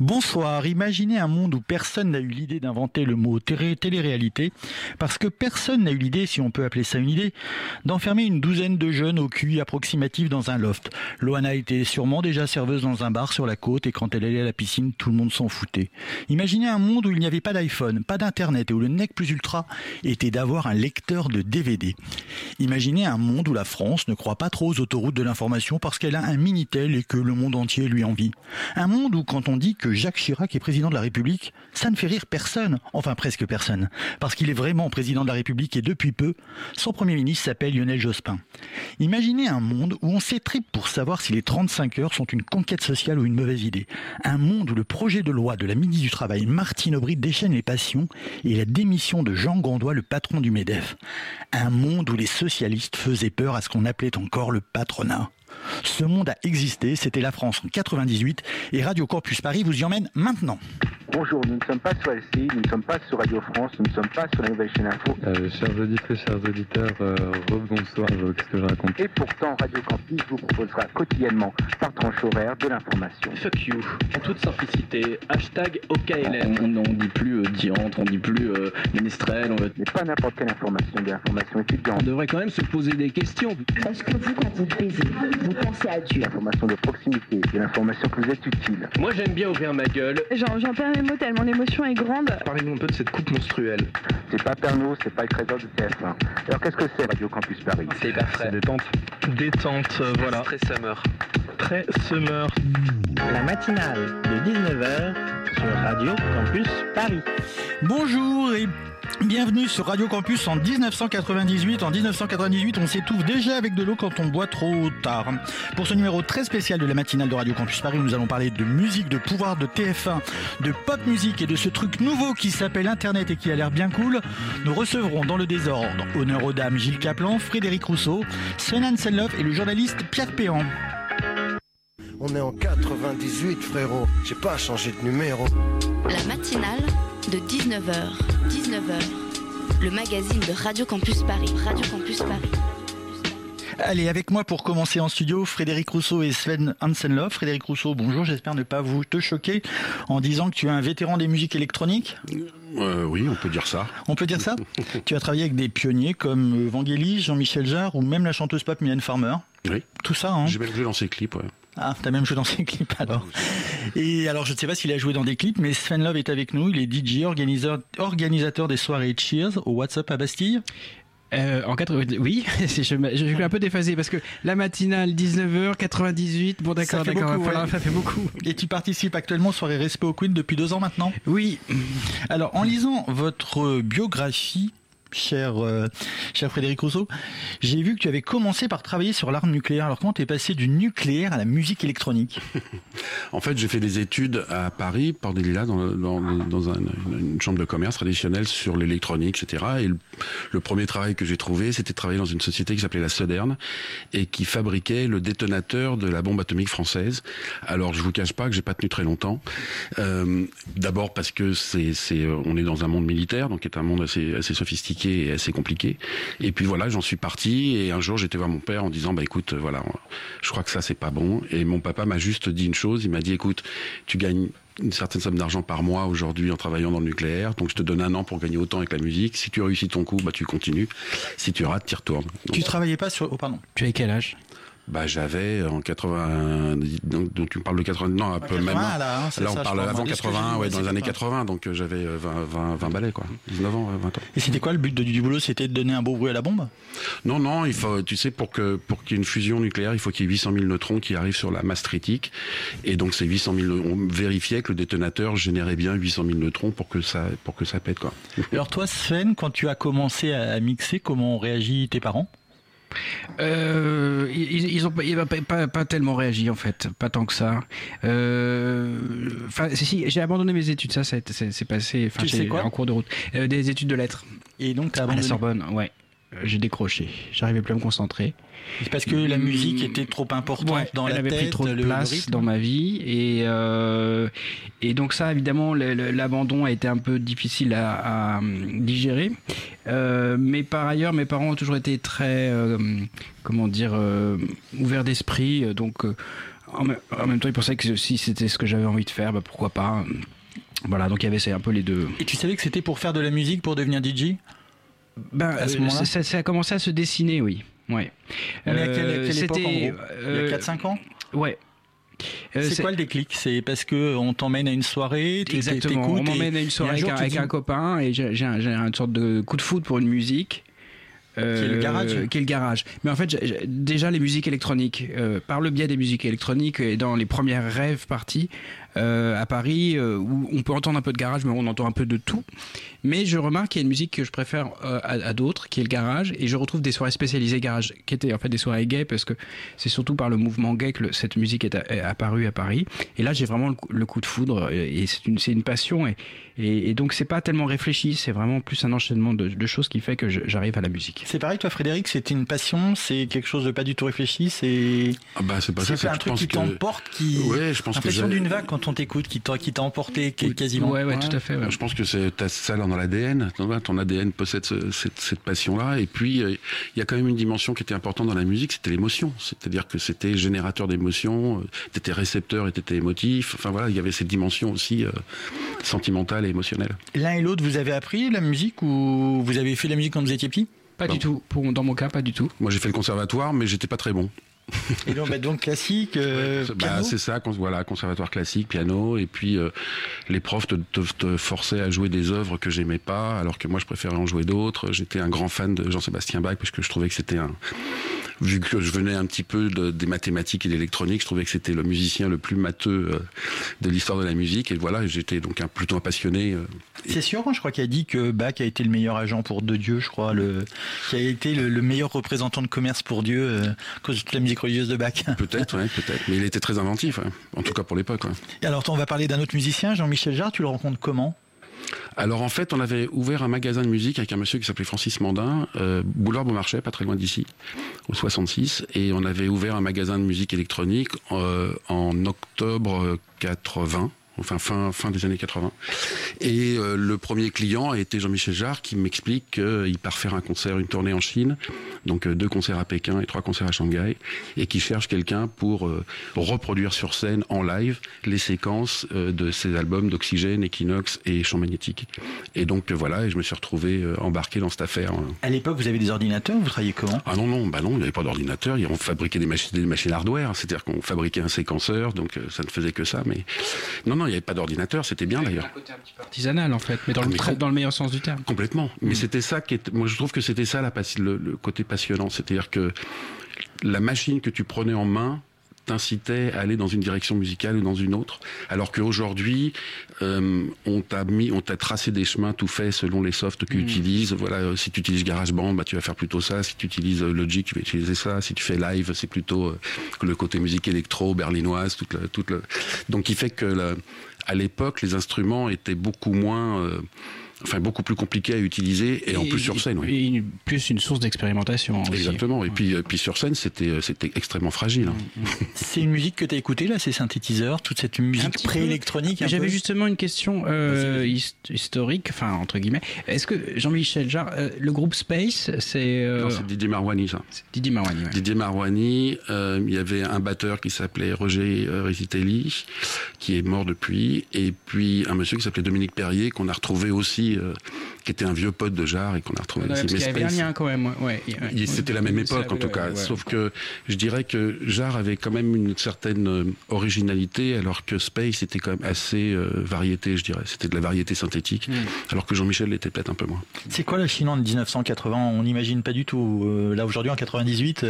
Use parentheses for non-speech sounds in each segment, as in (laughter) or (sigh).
Bonsoir. Imaginez un monde où personne n'a eu l'idée d'inventer le mot télé-réalité, parce que personne n'a eu l'idée, si on peut appeler ça une idée, d'enfermer une douzaine de jeunes au QI approximatif dans un loft. Loana était sûrement déjà serveuse dans un bar sur la côte et quand elle allait à la piscine, tout le monde s'en foutait. Imaginez un monde où il n'y avait pas d'iPhone, pas d'internet et où le nec plus ultra était d'avoir un lecteur de DVD. Imaginez un monde où la France ne croit pas trop aux autoroutes de l'information parce qu'elle a un Minitel et que le monde entier lui envie. Un monde où quand on dit Jacques Chirac est président de la République, ça ne fait rire personne, enfin presque personne, parce qu'il est vraiment président de la République et depuis peu, son Premier ministre s'appelle Lionel Jospin. Imaginez un monde où on s'étripe pour savoir si les 35 heures sont une conquête sociale ou une mauvaise idée. Un monde où le projet de loi de la ministre du Travail, Martine Aubry, déchaîne les passions et la démission de Jean Gandois, le patron du MEDEF. Un monde où les socialistes faisaient peur à ce qu'on appelait encore le patronat. Ce monde a existé, c'était la France en 98 et Radio Corpus Paris vous y emmène maintenant. Bonjour, nous ne sommes pas sur LCI, nous ne sommes pas sur Radio France, nous ne sommes pas sur la Nouvelle Chaîne Info. Euh, chers auditeurs, chers auditeurs, euh, bonsoir, qu'est-ce que je raconte? Et pourtant, Radio Campus vous proposera quotidiennement, par tranche horaire, de l'information. Fuck you, en toute simplicité, hashtag OKLM. On, ne dit plus euh, diante, on dit plus euh, ministrel. On... Mais pas n'importe quelle information, de l'information étudiante. On devrait quand même se poser des questions. Est-ce que vous, quand vous baisez, vous pensez à Dieu L'information de proximité, de l'information que vous êtes utile. Moi j'aime bien ouvrir ma gueule. J'en perds mes mots tellement l'émotion est grande. Parlez-nous un peu de cette coupe monstruelle. C'est pas Pernod, c'est pas le trésor de TF1. Alors qu'est-ce que c'est Radio Campus Paris C'est hyper frais. détente. Détente, euh, voilà. Très summer. Très summer. La matinale de 19h sur Radio Campus Paris. Bonjour et Bienvenue sur Radio Campus en 1998. En 1998, on s'étouffe déjà avec de l'eau quand on boit trop tard. Pour ce numéro très spécial de la matinale de Radio Campus Paris, nous allons parler de musique, de pouvoir, de TF1, de pop musique et de ce truc nouveau qui s'appelle Internet et qui a l'air bien cool. Nous recevrons dans le désordre honneur aux dames Gilles Caplan, Frédéric Rousseau, Sven Hansenloff et le journaliste Pierre Péan. On est en 98 frérot, j'ai pas changé de numéro. La matinale de 19h. 19h. Le magazine de Radio Campus Paris. Radio Campus Paris. Allez, avec moi pour commencer en studio, Frédéric Rousseau et Sven Hansenloff. Frédéric Rousseau, bonjour, j'espère ne pas vous te choquer en disant que tu es un vétéran des musiques électroniques. Euh, oui, on peut dire ça. On peut dire ça (laughs) Tu as travaillé avec des pionniers comme Vangelis, Jean-Michel Jarre ou même la chanteuse pop Mylène Farmer. Oui. Tout ça, hein J'ai même joué dans ses clips, ouais. Ah, t'as même joué dans ses clips alors. Et alors, je ne sais pas s'il a joué dans des clips, mais Sven Love est avec nous. Il est DJ, organisateur, organisateur des soirées Cheers au WhatsApp à Bastille. Euh, en 80, oui, (laughs) je, je, suis un peu déphasé parce que la matinale 19h 98, bon d'accord, d'accord, ouais. ça fait beaucoup. Et tu participes actuellement aux soirées Respect au Queen depuis deux ans maintenant? Oui. Alors en lisant votre biographie, cher, euh, cher Frédéric Rousseau, j'ai vu que tu avais commencé par travailler sur l'arme nucléaire. Alors comment t'es passé du nucléaire à la musique électronique? En fait, j'ai fait des études à Paris, Port des Lilas, dans, dans, dans un, une chambre de commerce traditionnelle sur l'électronique, etc. Et le, premier travail que j'ai trouvé, c'était de travailler dans une société qui s'appelait la Soderne et qui fabriquait le détonateur de la bombe atomique française. Alors, je vous cache pas que j'ai pas tenu très longtemps. Euh, D'abord parce que c'est, on est dans un monde militaire, donc est un monde assez sophistiqué et assez compliqué. Et puis voilà, j'en suis parti et un jour j'étais voir mon père en disant bah écoute voilà, je crois que ça c'est pas bon et mon papa m'a juste dit une chose, il m'a dit écoute, tu gagnes une certaine somme d'argent par mois aujourd'hui en travaillant dans le nucléaire. Donc je te donne un an pour gagner autant avec la musique. Si tu réussis ton coup, bah tu continues. Si tu rates, tu retournes. Donc, tu travaillais pas sur... Oh pardon. Tu avais quel âge? Bah j'avais en 80 donc, donc tu parles de 80 non un peu 80, même là, hein, là ça, on parle avant 80 ouais dans les années 80 donc j'avais 20, 20 20 balais quoi. 19 ans 20 ans. Et c'était quoi le but du boulot? C'était de donner un beau bruit à la bombe? Non non il faut tu sais pour que pour qu'il y ait une fusion nucléaire il faut qu'il y ait 800 000 neutrons qui arrivent sur la masse critique. Et donc ces 800 000 on vérifiait que le détonateur générait bien 800 000 neutrons pour que ça pour que ça pète quoi. Alors toi Sven quand tu as commencé à mixer comment ont réagi tes parents? Euh, ils, ils ont pas, pas, pas, tellement réagi en fait, pas tant que ça. Euh, si, si j'ai abandonné mes études, ça, c'est passé. Tu sais quoi en cours de route, euh, des études de lettres. Et donc, à la Sorbonne, ouais. J'ai décroché, j'arrivais plus à me concentrer. C'est parce que la musique était trop importante ouais, dans elle la avait tête, pris trop de place dans ma vie et euh, et donc ça évidemment l'abandon a été un peu difficile à, à digérer. Euh, mais par ailleurs, mes parents ont toujours été très euh, comment dire ouverts d'esprit, donc en, même temps, il pensait que si c'était ce que j'avais envie de faire, bah, pourquoi pas. Voilà, donc il y avait un peu les deux. Et tu savais que c'était pour faire de la musique, pour devenir DJ ben, à ce moment-là ça, ça, a commencé à se dessiner, oui. Ouais. On est à quelle, quelle époque en gros? Il y a 4-5 ans? Ouais. c'est quoi le déclic? C'est parce que on t'emmène à une soirée, exactement. On m'emmène à une soirée avec, un, copain et j'ai un, une sorte de coup de foot pour une musique. Euh, qui est le garage. Qui est le garage. Mais en fait, déjà les musiques électroniques, euh, par le biais des musiques électroniques et dans les premières rêves parties, euh, à Paris euh, où on peut entendre un peu de garage, mais on entend un peu de tout. Mais je remarque qu'il y a une musique que je préfère euh, à, d'autres, qui est le garage, et je retrouve des soirées spécialisées garage, qui étaient en fait des soirées gays, parce que c'est surtout par le mouvement gay que cette musique est, apparue à Paris. Et là, j'ai vraiment le, coup de foudre, et c'est une, une, passion, et, et, donc c'est pas tellement réfléchi, c'est vraiment plus un enchaînement de, choses qui fait que j'arrive à la musique. C'est pareil, toi, Frédéric, c'était une passion, c'est quelque chose de pas du tout réfléchi, c'est. Ah bah c'est pas ça. un truc qui t'emporte, qui. Ouais, je pense l'impression d'une vague quand on t'écoute, qui t'a qui t'a emporté quasiment. Ouais, ouais, tout à fait. Je pense que c'est ça dans l'ADN. Ton ADN possède cette, cette passion-là. Et puis il y a quand même une dimension qui était importante dans la musique, c'était l'émotion. C'est-à-dire que c'était générateur d'émotions. Euh, t'étais récepteur et t'étais émotif. Enfin voilà, il y avait cette dimension aussi euh, sentimentale et émotionnelle. L'un et l'autre, vous avez appris la musique ou vous avez fait la musique quand vous étiez petit? Pas du tout. Pour, dans mon cas, pas du tout. Moi, j'ai fait le conservatoire, mais j'étais pas très bon. (laughs) Et donc, bah, donc classique, euh, bah, c'est ça, voilà, conservatoire classique, piano, et puis euh, les profs te, te, forçaient à jouer des œuvres que j'aimais pas, alors que moi je préférais en jouer d'autres. J'étais un grand fan de Jean-Sébastien Bach parce que je trouvais que c'était un, vu que je venais un petit peu de, des mathématiques et de l'électronique, je trouvais que c'était le musicien le plus matheux euh, de l'histoire de la musique. Et voilà, j'étais donc un, plutôt un passionné. Euh, C'est sûr, hein, je crois qu'il a dit que Bach a été le meilleur agent pour De Dieu, je crois, le, qui a été le, meilleur représentant de commerce pour Dieu euh, à cause de toute la musique religieuse de Bach. (laughs) Peut-être, ouais, peut-être. Mais il était très inventif, en tout cas pour l'époque. Et alors, on va parler d'un autre musicien, Jean-Michel Jarre. Tu le rencontres comment? Alors en fait, on avait ouvert un magasin de musique avec un monsieur qui s'appelait Francis Mandin, euh, boulevard Beaumarchais, pas très loin d'ici, au 66, et on avait ouvert un magasin de musique électronique euh, en octobre 80 enfin fin, fin des années 80. Et euh, le premier client a été Jean-Michel Jarre qui m'explique qu'il part faire un concert, une tournée en Chine, donc euh, deux concerts à Pékin et trois concerts à Shanghai, et qui cherche quelqu'un pour euh, reproduire sur scène en live les séquences de ses albums d'Oxygène, Equinox et Champ Magnétique. Et donc voilà, et je me suis retrouvé embarqué dans cette affaire. Hein. À l'époque, vous avez des ordinateurs, vous travailliez comment? Ah non, non, bah non, il n'y avait pas d'ordinateur, on fabriquait des machines, des machines hardware, c'est-à-dire qu'on fabriquait un séquenceur, donc ça ne faisait que ça, mais non, non, il n'y avait pas d'ordinateur, c'était bien d'ailleurs. un côté un petit peu artisanal en fait, mais dans, le, dans le meilleur sens du terme. Complètement. Mais mm. c'était ça qui est, moi je trouve que c'était ça la, le, le côté passionnant, c'est-à-dire que la machine que tu prenais en main, t'incitait à aller dans une direction musicale ou dans une autre, alors qu'aujourd'hui, euh, on t'a mis, on t'a tracé des chemins tout faits selon les softs que tu mm. utilises. Voilà, euh, si tu utilises GarageBand, bah tu vas faire plutôt ça. Si tu utilises euh, Logic, tu vas utiliser ça. Si tu fais live, c'est plutôt le côté musique électro berlinoise, toute, toute le... donc il fait que à l'époque, les instruments étaient beaucoup moins enfin beaucoup plus compliqué à utiliser et, en plus sur scène. Oui. Et plus une source d'expérimentation. Exactement. Et puis, euh, puis sur scène, c'était euh, c'était extrêmement fragile. Hein. Mm, mm. (laughs) C'est une musique que tu as écoutée là, ces synthétiseurs, toute cette musique préélectronique. J'avais justement une question euh, historique, enfin entre guillemets. Est-ce que Jean-Michel Jarre, le groupe Space, c'est Non, c'est Didier Marouani ça. Didier Marouani. Didier Marouani. il y avait un batteur qui s'appelait Roger Risitelli, qui est mort depuis, et puis un monsieur qui s'appelait Dominique Perrier qu'on a retrouvé aussi euh, qui était un vieux pote de Jarre et qu'on a retrouvé ici. il y avait un lien quand même. Ouais, C'était la même époque en tout cas. Sauf que je dirais que Jarre avait quand même une certaine euh, originalité, alors que Space était quand même assez euh, variété, je dirais. C'était de la variété synthétique, hmm. alors que Jean-Michel l'était peut-être un peu moins. C'est quoi la Chine en 1980 On n'imagine pas du tout. là aujourd'hui en 98,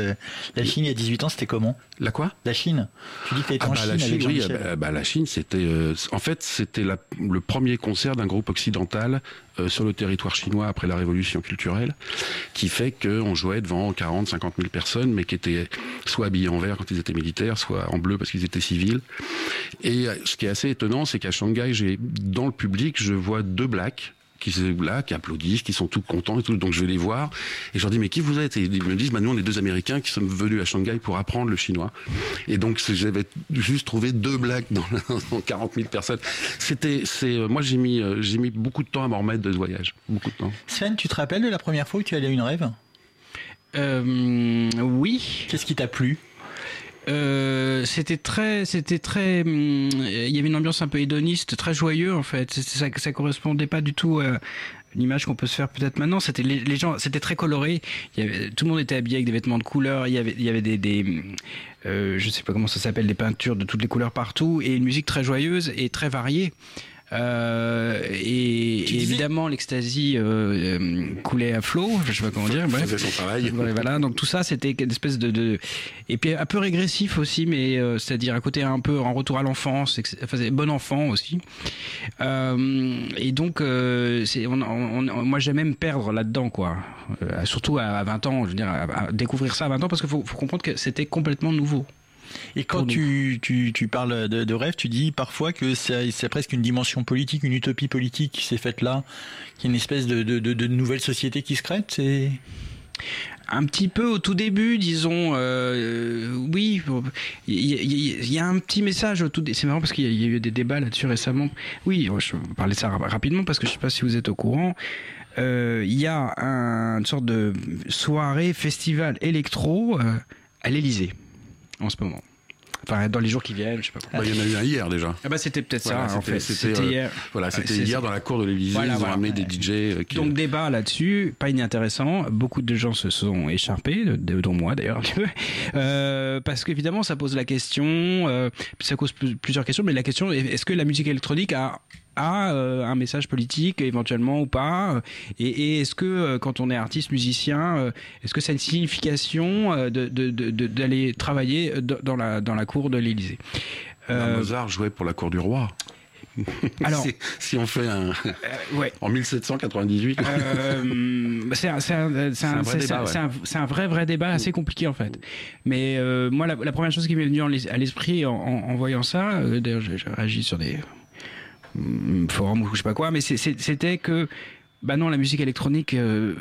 la Chine il y a 18 ans, c'était comment? La quoi? La Chine. Tu dis que tu ah en bah, Chine la Chine, avec oui, bah, bah, la Chine, c'était. en fait, c'était le premier concert d'un groupe occidental euh, sur le territoire chinois après la révolution culturelle, qui fait qu'on jouait devant 40, 50 000 personnes, mais qui étaient soit habillés en vert quand ils étaient militaires, soit en bleu parce qu'ils étaient civils. Et euh, ce qui est assez étonnant, c'est qu'à Shanghai, j'ai dans le public, je vois deux blacks qui sont là, qui applaudissent, qui sont tout contents et tout. Donc je vais les voir et je leur dis mais qui vous êtes? Et ils me disent bah nous on est deux Américains qui sommes venus à Shanghai pour apprendre le chinois. Et donc j'avais juste trouvé deux blagues dans, (laughs) dans 40 000 personnes. C'était c'est euh, moi j'ai mis euh, j'ai mis beaucoup de temps à m'en remettre de ce voyage, beaucoup de temps. Sven, tu te rappelles de la première fois où tu allais à une rêve? Euh, Oui. Qu'est-ce qui t'a plu? Euh, c'était très, c'était très, hum, il y avait une ambiance un peu hédoniste, très joyeux en fait. Ça, correspondait pas du tout à l'image qu'on peut se faire peut-être maintenant. C'était les, gens, c'était très coloré. Tout le monde était habillé avec des vêtements de couleur. Il y avait, il y avait des, des euh, je sais pas comment ça s'appelle, des peintures de toutes les couleurs partout et une musique très joyeuse et très variée. Euh, et, évidemment, l'extasie euh, euh, coulait à flot, je sais pas comment dire. Bref. son travail. Voilà, donc tout ça, c'était une espèce de, de, Et puis un peu régressif aussi, mais c'est-à-dire un côté un peu en retour à l'enfance, enfin, bon enfant aussi. et donc, c'est, on, moi, j'aime même perdre là-dedans, quoi. surtout à, 20 ans, je veux dire, à, découvrir ça à 20 ans, parce qu'il faut, faut comprendre que c'était complètement nouveau. Et quand tu, tu, tu, parles de, de, rêve, tu dis parfois que c'est presque une dimension politique, une utopie politique qui s'est faite là, qui est une espèce de, de, de nouvelle société qui se crée. C'est un petit peu au tout début, disons, euh, oui, il y, a un petit message au tout. C'est marrant parce qu'il y, a eu des débats là-dessus récemment. Oui, je vais parler ça rapidement parce que je ne sais pas si vous êtes au courant. Euh, il y a une sorte de soirée festival électro euh, à l'Élysée en ce moment. Enfin, dans les jours qui viennent, je sais pas. Bah, il y en a eu un hier déjà. Ah bah c'était peut-être ça en fait. C'était euh, hier. Voilà, c'était hier dans la cour de l'Élysée. ils ont amené des DJ. Euh, Donc débat là-dessus, pas inintéressant. Beaucoup de gens se sont écharpés, dont moi d'ailleurs, (laughs) euh, parce qu'évidemment ça pose la question, euh, ça cause plusieurs questions, mais la question est-ce que la musique électronique a a euh, un message politique éventuellement ou pas Et, est-ce que euh, quand on est artiste, musicien, euh, est-ce que ça a une signification d'aller de, de, travailler dans la, dans la cour de l'Élysée? Mozart jouait pour la cour du roi. (laughs) Alors, (laughs) si, on fait un ouais. en 1798, c'est un, un, vrai vrai débat assez compliqué en fait. Mais moi, la, première chose qui m'est venue à l'esprit en, en, voyant ça, d'ailleurs, j'ai réagi sur des forum ou je sais pas quoi, mais c'était que bah non, la musique électronique, euh,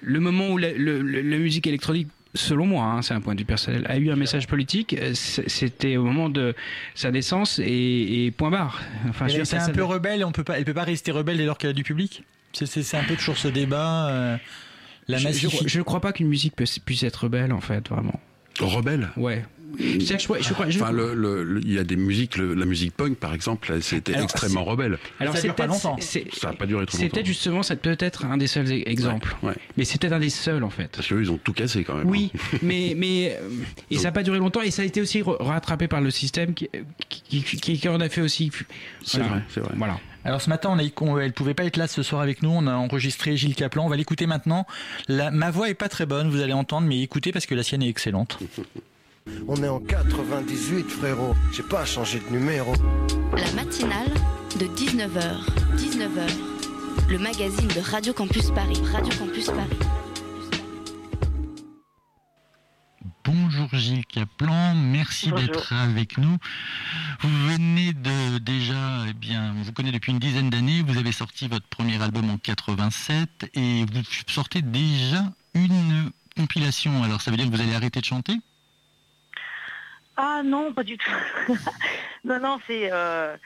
le, moment où la, musique électronique selon moi, hein, c'est un point de vue personnel, a eu un message politique, euh, c'était au moment de sa naissance et, point barre. Enfin, c'est un peu rebelle, on peut pas, elle peut pas rester rebelle dès lors qu'elle a du public? C'est un peu toujours ce débat. Euh, la je, ne crois pas qu'une musique puisse être rebelle en fait, vraiment. Rebelle? Ouais. Enfin, le, il y a des musiques, la musique punk par exemple, c'était extrêmement rebelle. Alors ça pas longtemps. Ça n'a pas duré trop longtemps. C'était justement, c'est peut-être un des seuls e-, exemples. Mais c'était un des seuls en fait. Parce qu'eux, ils ont tout cassé quand même. Oui, hein. (laughs) mais mais euh, ça n'a pas duré longtemps et ça a été aussi rattrapé par le système qui qui, qui, en a fait aussi. C'est vrai, c'est vrai. Voilà. Alors ce matin, on a, elle pouvait pas être là ce soir avec nous. On a enregistré Gilles Caplan. On va l'écouter maintenant. La, ma voix est pas très bonne, vous allez entendre, mais écoutez parce que la sienne est excellente. (laughs) On est en 98, frérot. J'ai pas changé de numéro. La matinale de 19h. 19h. Le magazine de Radio Campus Paris. Radio Campus Paris. Bonjour Gilles Caplan, merci d'être avec nous. Vous venez de déjà, eh bien, on vous connaît depuis une dizaine d'années. Vous avez sorti votre premier album en 87 et vous sortez déjà une compilation. Alors ça veut dire que vous allez arrêter de chanter? Ah non, pas du tout. (laughs) non, non, c'est... Euh,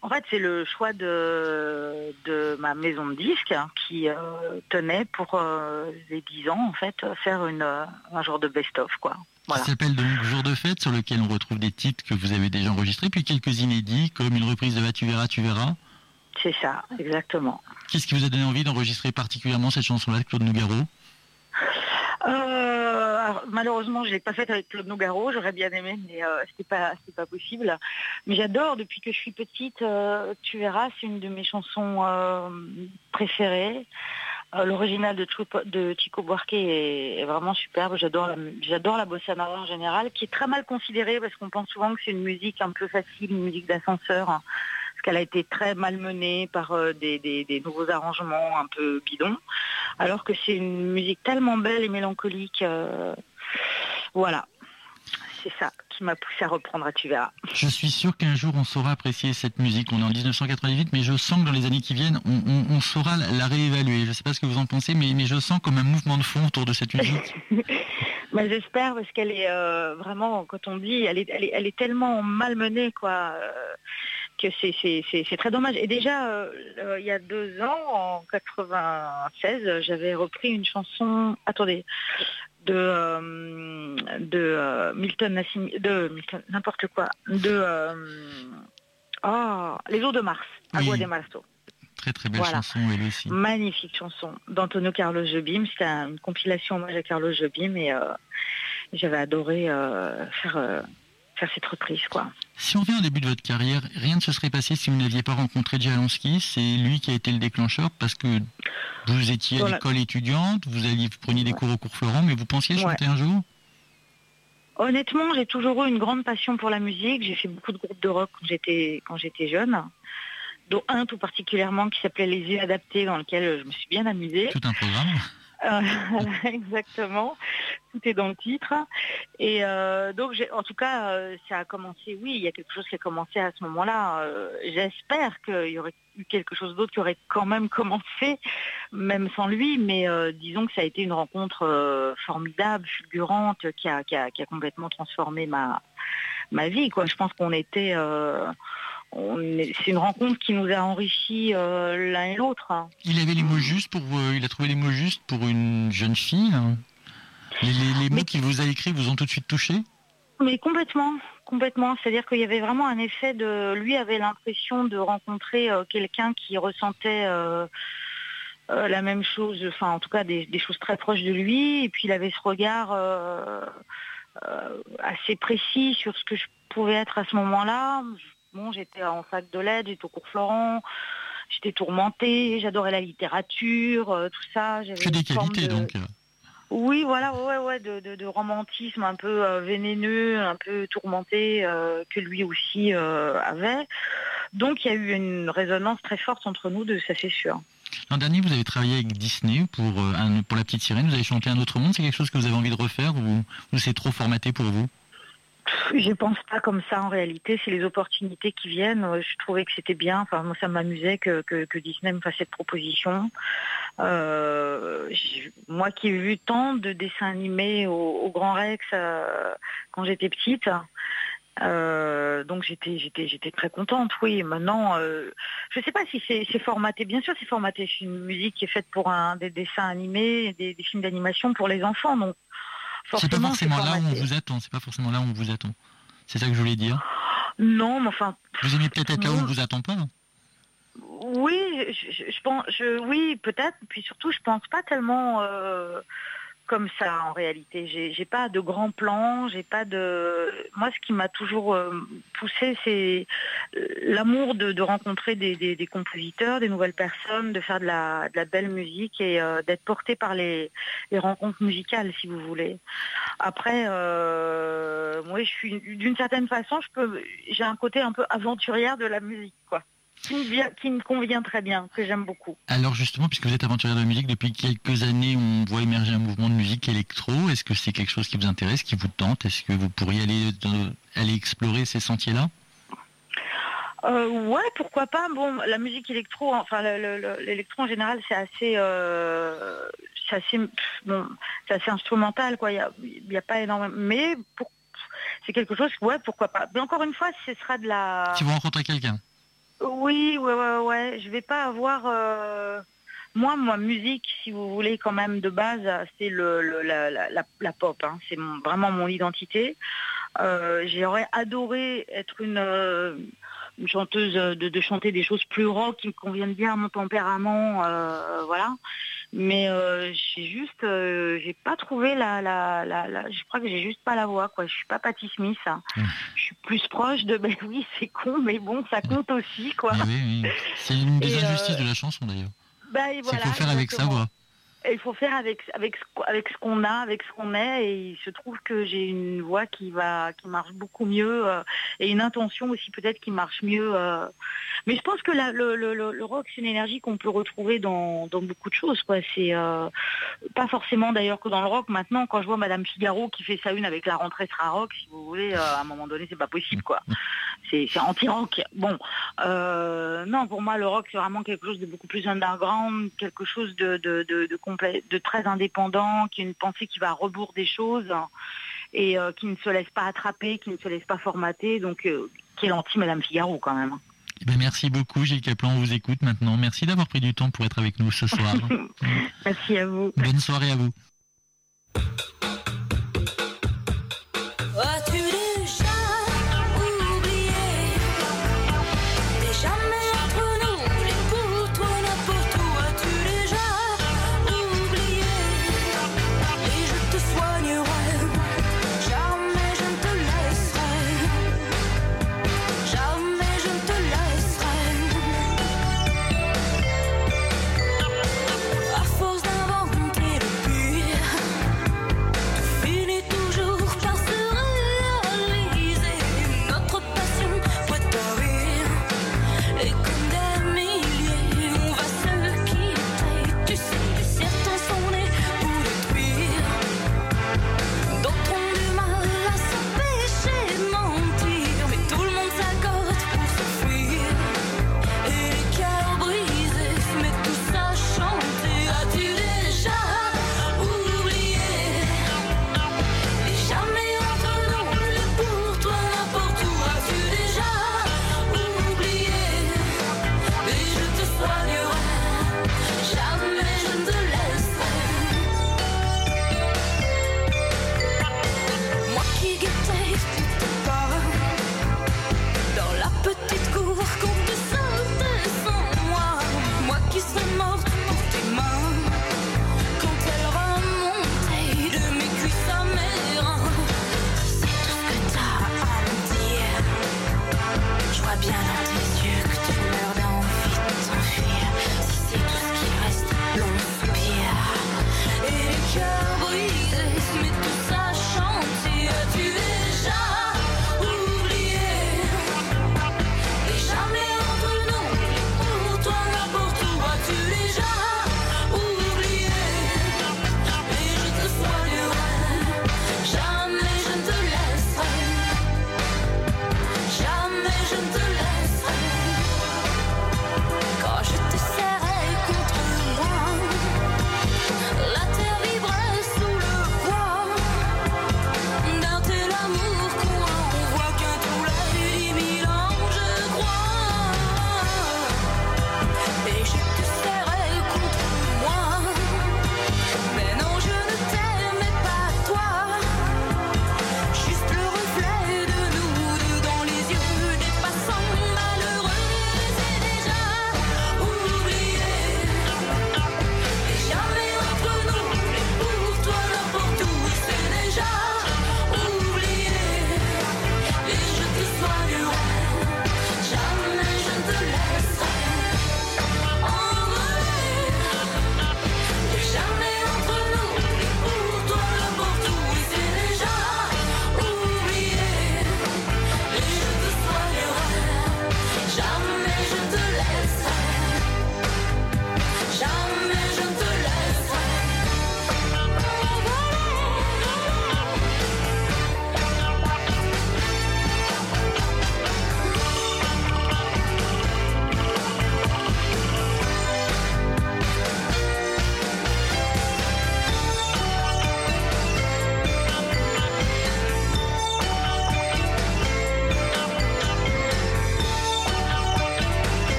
en fait, c'est le choix de, de ma maison de disques hein, qui euh, tenait pour euh, les 10 ans, en fait, faire une, un genre de best-of, quoi. Ça s'appelle donc Jour de fête, sur lequel on retrouve des titres que vous avez déjà enregistrés, puis quelques inédits, comme une reprise de Va tu verras, tu verras. C'est ça, exactement. Qu'est-ce qui vous a donné envie d'enregistrer particulièrement cette chanson-là, Claude Nougaro? Euh, malheureusement, je l'ai pas faite avec Claude Nougaro. J'aurais bien aimé, mais euh, c'était pas, pas possible. Mais j'adore depuis que je suis petite. Euh, tu verras, c'est une de mes chansons préférées. L'original de, de, Chico Buarque est, vraiment superbe. J'adore la, j'adore la bossa nova en général, qui est très mal considérée parce qu'on pense souvent que c'est une musique un peu facile, une musique d'ascenseur qu'elle a été très malmenée par euh, des, nouveaux arrangements un peu bidons, alors que c'est une musique tellement belle et mélancolique. Euh, voilà, c'est ça qui m'a poussé à reprendre à Tu verras. Je suis sûr qu'un jour on saura apprécier cette musique. On est en 1998, mais je sens que dans les années qui viennent, on, saura la réévaluer. Je ne sais pas ce que vous en pensez, mais, mais je sens comme un mouvement de fond autour de cette musique. (laughs) bah, J'espère, parce qu'elle est euh, vraiment, quand on dit, elle est, elle est, tellement malmenée, quoi que c'est très dommage. Et déjà, euh, euh, il y a deux ans, en 96, j'avais repris une chanson, attendez, de, de Milton de Milton, n'importe quoi, de oh, Les eaux de Mars, Agua de Marzo. Très très belle chanson, elle aussi. Magnifique chanson d'Antonio Carlos Jobim. C'était une compilation hommage à Carlos Jobim et j'avais adoré faire faire cette reprise. Quoi. Si on vient au début de votre carrière, rien ne se serait passé si vous n'aviez pas rencontré Jalonsky. C'est lui qui a été le déclencheur parce que vous étiez à l'école étudiante, vous, alliez, vous preniez des cours au cours Florent, mais vous pensiez chanter un jour? Honnêtement, j'ai toujours eu une grande passion pour la musique. J'ai fait beaucoup de groupes de rock quand j'étais quand j'étais jeune, dont un tout particulièrement qui s'appelait Les yeux adaptés, dans lequel je me suis bien amusée. Tout un programme. Euh, (laughs) exactement, tout est dans le titre. Et euh, donc, en tout cas, euh, ça a commencé, oui, il y a quelque chose qui a commencé à ce moment-là. J'espère qu'il y aurait eu quelque chose d'autre qui aurait quand même commencé, même sans lui, mais disons que ça a été une rencontre formidable, fulgurante, qui a, complètement transformé ma, vie. Je pense qu'on était c'est une rencontre qui nous a enrichis euh, l'un et l'autre. Il avait les mots justes pour, euh, il a trouvé les mots justes pour une jeune fille. Hein. Les, mots qu'il vous a écrits vous ont tout de suite touché? Mais complètement, complètement. C'est-à-dire qu'il y avait vraiment un effet de, lui avait l'impression de rencontrer euh, quelqu'un qui ressentait la même chose, enfin en tout cas des, des, choses très proches de lui. Et puis il avait ce regard assez précis sur ce que je pouvais être à ce moment-là Bon, j'étais en fac de l'aide, j'étais au cours Florent, j'étais tourmentée, j'adorais la littérature, euh, tout ça. Que des qualités donc. Oui, voilà, ouais, ouais, de, romantisme un peu euh, vénéneux, un peu tourmenté euh, que lui aussi avait. Donc il y a eu une résonance très forte entre nous, de ça c'est sûr. L'an dernier, vous avez travaillé avec Disney pour, pour La Petite Sirène, vous avez chanté Un autre monde, c'est quelque chose que vous avez envie de refaire ou c'est trop formaté pour vous? Je pense pas comme ça en réalité. C'est les opportunités qui viennent. Je trouvais que c'était bien. Enfin, moi, ça m'amusait que, Disney me fasse cette proposition. Euh, moi qui ai vu tant de dessins animés au, Grand Rex euh, quand j'étais petite. Euh, donc j'étais j'étais très contente oui maintenant euh, je sais pas si c'est formaté bien sûr c'est formaté c'est une musique qui est faite pour un des dessins animés des, films d'animation pour les enfants c'est pas forcément là où on vous attend, c'est pas forcément là où on vous attend. C'est ça que je voulais dire. Non, mais enfin. Vous aimez peut-être être là où on vous attend pas. Oui, je, pense, je, oui, peut-être. Puis surtout, je pense pas tellement. Euh, comme ça en réalité. J'ai pas de grands plans, j'ai pas de. Moi, ce qui m'a toujours euh, poussé, c'est euh, l'amour de, rencontrer des, compositeurs, des nouvelles personnes, de faire de la, belle musique et euh, d'être porté par les, rencontres musicales, si vous voulez. Après, moi, je suis d'une certaine façon, je peux, j'ai un côté un peu aventurière de la musique, quoi qui me, convient très bien, que j'aime beaucoup. Alors justement, puisque vous êtes aventurière de musique, depuis quelques années, on voit émerger un mouvement de musique électro. Est-ce que c'est quelque chose qui vous intéresse, qui vous tente? Est-ce que vous pourriez aller, aller explorer ces sentiers-là? Euh, ouais, pourquoi pas. Bon, la musique électro, enfin l'électro en général, c'est assez, euh, c'est assez, bon, c'est assez instrumental, quoi. Il n'y a, a, pas énormément, mais c'est quelque chose, ouais, pourquoi pas. Mais encore une fois, ce sera de la. Si vous rencontrez quelqu'un. Oui, ouais, ouais, ouais. Je vais pas avoir. Euh, moi, moi, musique, si vous voulez, quand même de base, c'est le, la, la, pop. Hein. C'est vraiment mon identité. Euh, J'aurais adoré être une, euh, chanteuse de, chanter des choses plus rock qui me conviennent bien à mon tempérament, voilà. Mais euh, j'ai juste, euh, j'ai pas trouvé la, la, la, je crois que j'ai juste pas la voix, quoi. Je suis pas Patti Smith. Hein. Mmh. Je suis plus proche de, (laughs) ben oui, c'est con, mais bon, ça compte aussi, quoi. Oui, oui. C'est une des injustices de la chanson d'ailleurs. Ben, voilà, c'est faut faire avec sa voix il faut faire avec avec avec ce qu'on a, avec ce qu'on est. Et il se trouve que j'ai une voix qui va qui marche beaucoup mieux euh, et une intention aussi peut-être qui marche mieux. Euh. Mais je pense que la, le, le, le, rock c'est une énergie qu'on peut retrouver dans, dans beaucoup de choses. Quoi. C'est euh, pas forcément d'ailleurs que dans le rock. Maintenant, quand je vois Madame Figaro qui fait sa une avec la rentrée sera rock, si vous voulez, à un moment donné, c'est pas possible quoi. (laughs) C'est anti-rock. Bon, non, pour moi le rock c'est vraiment quelque chose de beaucoup plus underground, quelque chose de, de, de, de de très indépendant, qui a une pensée qui va à rebours des choses et euh, qui ne se laisse pas attraper, qui ne se laisse pas formater, donc euh, qui est l'anti-Madame Figaro quand même. Eh ben, merci beaucoup, Gilles Caplan, on vous écoute maintenant. Merci d'avoir pris du temps pour être avec nous ce soir. (laughs) merci à vous. Bonne soirée à vous.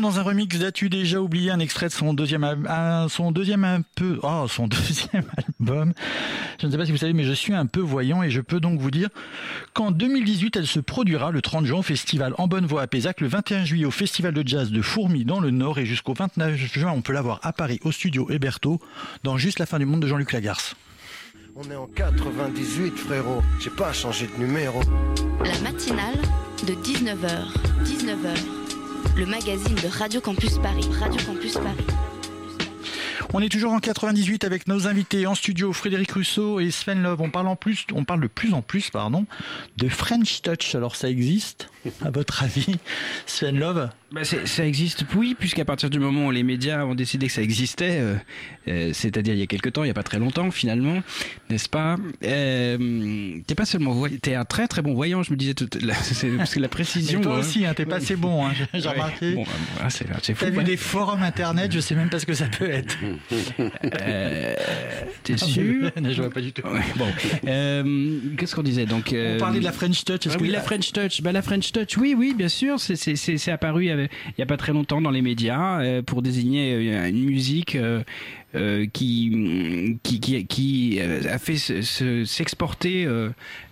Dans un remix d'As-tu déjà oublié un extrait de son deuxième, son deuxième un peu, oh, son (laughs) deuxième album. Je ne sais pas si vous savez, mais je suis un peu voyant et je peux donc vous dire qu'en 2018, elle se produira le 30 juin au festival En Bonne Voie à Pézac, le 21 juillet au festival de jazz de Fourmi dans le Nord et jusqu'au 29 juin, on peut la voir à Paris au studio Héberto dans Juste la fin du monde de Jean-Luc Lagarce. On est en 98, frérot. J'ai pas changé de numéro. La matinale de 19h. 19h. Le magazine de Radio Campus Paris. On est toujours en 98 avec nos invités en studio Frédéric Rousseau et Sven Love. On parle plus, on parle de plus en plus, de French Touch. Alors ça existe, à votre avis, Sven Love Bah, ça existe, oui, puisqu'à partir du moment où les médias ont décidé que ça existait, euh, euh, c'est-à-dire il y a quelques temps, il n'y a pas très longtemps finalement, n'est-ce pas? Euh, T'es pas seulement voy- t'es un très très bon voyant, je me disais tout (laughs) parce que la précision. Toi hein. aussi, hein, t'es pas assez bon, hein, (laughs) j'ai remarqué. Bon, bah, c'est c'est fou. T'as vu ouais. des forums internet, je sais même pas ce que ça peut être. (laughs) Euh, T'es Ah, sûr? Je vois pas du tout. Ouais, bon, Euh, qu'est-ce qu'on disait donc euh, On parlait de la French Touch. est-ce Ah que- oui, la French Touch. Bah, la French Touch, oui, oui, bien sûr. C'est- C'est c'est- c'est apparu il n'y a pas très longtemps dans les médias euh, pour désigner euh, une musique euh, qui, qui, qui, qui, a fait se- se- s'exporter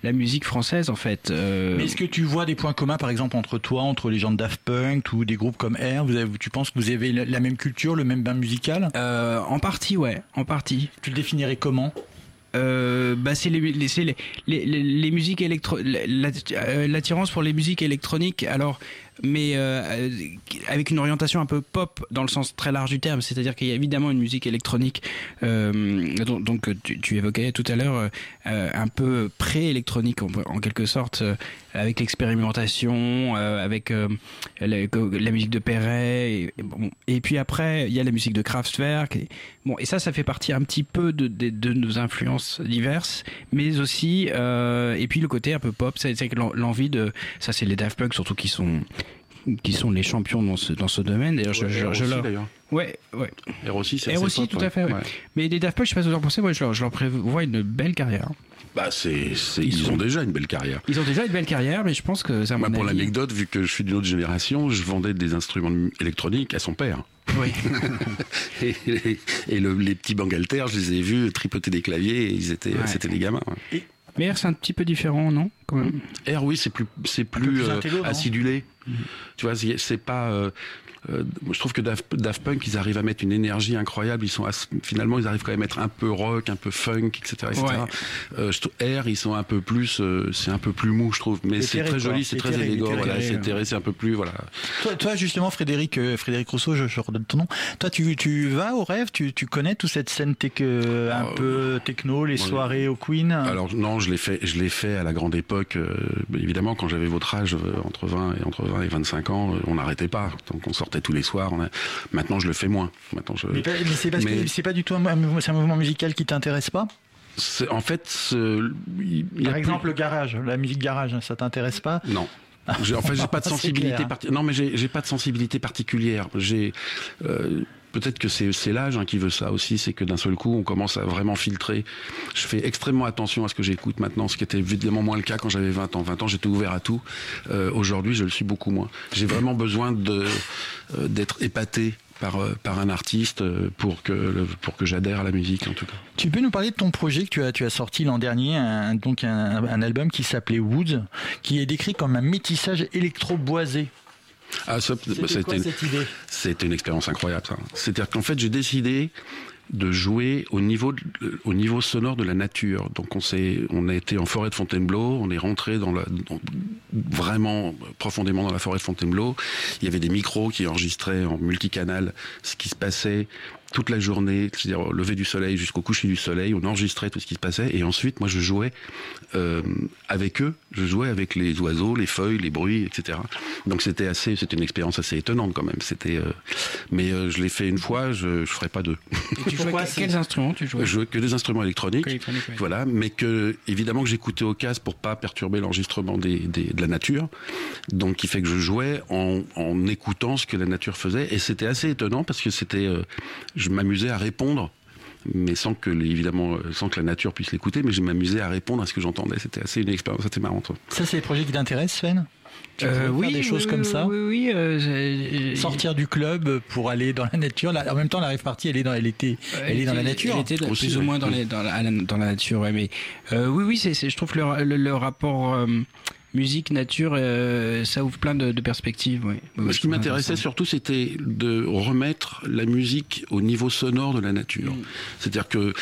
la musique française, en fait. Mais est-ce que tu vois des points communs, par exemple, entre toi, entre les gens de Daft Punk ou des groupes comme Air? Vous avez, Tu penses que vous avez la la même culture, le même bain musical? Euh, en partie, ouais, en partie. Tu le définirais comment? Euh, bah c'est les, les, les, les, les, musiques électro euh, l'attirance pour les musiques électroniques. Alors mais euh, euh, avec une orientation un peu pop dans le sens très large du terme. C'est-à-dire qu'il y a évidemment une musique électronique donc, tu, évoquais tout à l'heure un peu pré-électronique en, quelque sorte avec l'expérimentation avec la, musique de Perret et, puis après il y a la musique de Kraftwerk bon et ça ça fait partie un petit peu de, de, de nos influences diverses mais aussi euh, et puis le côté un peu pop c'est l'envie de ça c'est les Daft Punk surtout qui sont qui sont les champions dans ce dans ce domaine d'ailleurs je, Ouais, je, je leur d'ailleurs. ouais ouais Air aussi, c'est Air assez aussi pop, tout ouais. à fait ouais. Mais les Daft Punk je sais pas ce que vous en pensez moi je leur, je leur prévois une belle carrière Bah, c'est, ils, ont déjà une belle carrière. ils ont déjà une belle carrière mais je pense que ça Moi, pour l'anecdote, vu que je suis d'une autre génération, je vendais des instruments électroniques à son père. Oui (laughs) Et, et le- les petits bangalters, je les ai vus tripoter des claviers, et ils étaient, Ouais. c'était des gamins. mais Air, c'est un petit peu différent non quand même? R, oui, c'est plus, c'est plus, plus euh, acidulé. Tu vois, c'est c'est pas. euh, euh, je trouve que Daft, Daft Punk, ils arrivent à mettre une énergie incroyable. Ils sont finalement, ils arrivent quand même à être un peu rock, un peu funk, etc. etc. Ouais. Euh, je trouve- R, ils sont un peu plus, euh, c'est un peu plus mou, je trouve. Mais c'est très joli, c'est très élégant. Voilà, c'est éthéré, c'est un peu plus, voilà. Toi, toi, justement, Frédéric, euh, Frédéric Rousseau, je, je redonne ton nom. Toi, tu, tu vas au rêve, tu, tu connais toute cette scène tech, euh, un Euh, peu techno, les ouais. soirées au Queen? Alors non, je l'ai fait, je l'ai fait à la grande époque. euh, évidemment, quand j'avais votre âge, euh, entre 20 et entre 20 et 25 ans, euh, on n'arrêtait pas. Donc on sortait tous les soirs. a- Maintenant, je le fais moins. Maintenant, je. Mais, c'est parce mais- que c'est pas du tout un, mouvement musical qui t'intéresse pas En fait, il il Par plus- exemple, le garage, la musique garage, ça t'intéresse pas Non. En fait, j'ai pas de (laughs) sensibilité parti- Non, mais j'ai j'ai pas de sensibilité particulière. J'ai euh, peut-être que c'est l'âge hein, qui veut ça aussi, c'est que d'un seul coup, on commence à vraiment filtrer. Je fais extrêmement attention à ce que j'écoute maintenant, ce qui était évidemment moins le cas quand j'avais 20 ans. 20 ans, j'étais ouvert à tout. Euh, Aujourd'hui, je le suis beaucoup moins. J'ai vraiment besoin euh, d'être épaté par euh, un artiste pour que j'adhère à la musique en tout cas. Tu peux nous parler de ton projet que tu as, sorti l'an dernier, un, donc un album qui s'appelait Woods, qui est décrit comme un métissage électro-boisé. Ah, ça, C'était cette une expérience incroyable. C'est-à-dire qu'en fait, j'ai décidé de jouer au niveau, de- au niveau sonore de la nature. Donc, on s'est, on a été en forêt de Fontainebleau, on est rentré dans la, dans- vraiment profondément dans la forêt de Fontainebleau. Il y avait des micros qui enregistraient en multicanal ce qui se passait toute la journée, c'est-à-dire au lever du soleil jusqu'au coucher du soleil, on enregistrait tout ce qui se passait et ensuite moi je jouais euh, avec eux, je jouais avec les oiseaux, les feuilles, les bruits, etc. Donc c'était assez, c'était une expérience assez étonnante quand même. C'était, euh, mais euh, je l'ai fait une fois, je, je ferai pas deux. Et tu jouais Pourquoi quels instruments tu jouais? Je jouais que des instruments électroniques, Électronique, ouais. voilà, mais que évidemment que j'écoutais au casque pour pas perturber l'enregistrement des, des- de la nature, donc qui fait que je jouais en, en écoutant ce que la nature faisait et c'était assez étonnant parce que c'était, euh, je m'amusais à répondre. Mais sans que, évidemment, euh, sans que la nature puisse l'écouter, mais je m'amusais à répondre à ce que j'entendais. C'était assez une expérience assez marrante. Ça, c'est les projets qui t'intéressent, Sven? Faire oui, des choses oui, comme ça? Oui, oui. euh, Sortir du club pour aller dans la nature. Là, en même temps, la rêve partie, elle est dans, elle était, elle est dans la nature. Elle était Aussi, plus ou moins dans, les- dans, la, dans la nature, ouais, mais euh, oui, oui, c'est, je trouve que le, le- le rapport euh, musique nature, euh, ça ouvre plein de, de perspectives. Moi, ce qui m'intéressait surtout, c'était de remettre la musique au niveau sonore de la nature. C'est-à-dire que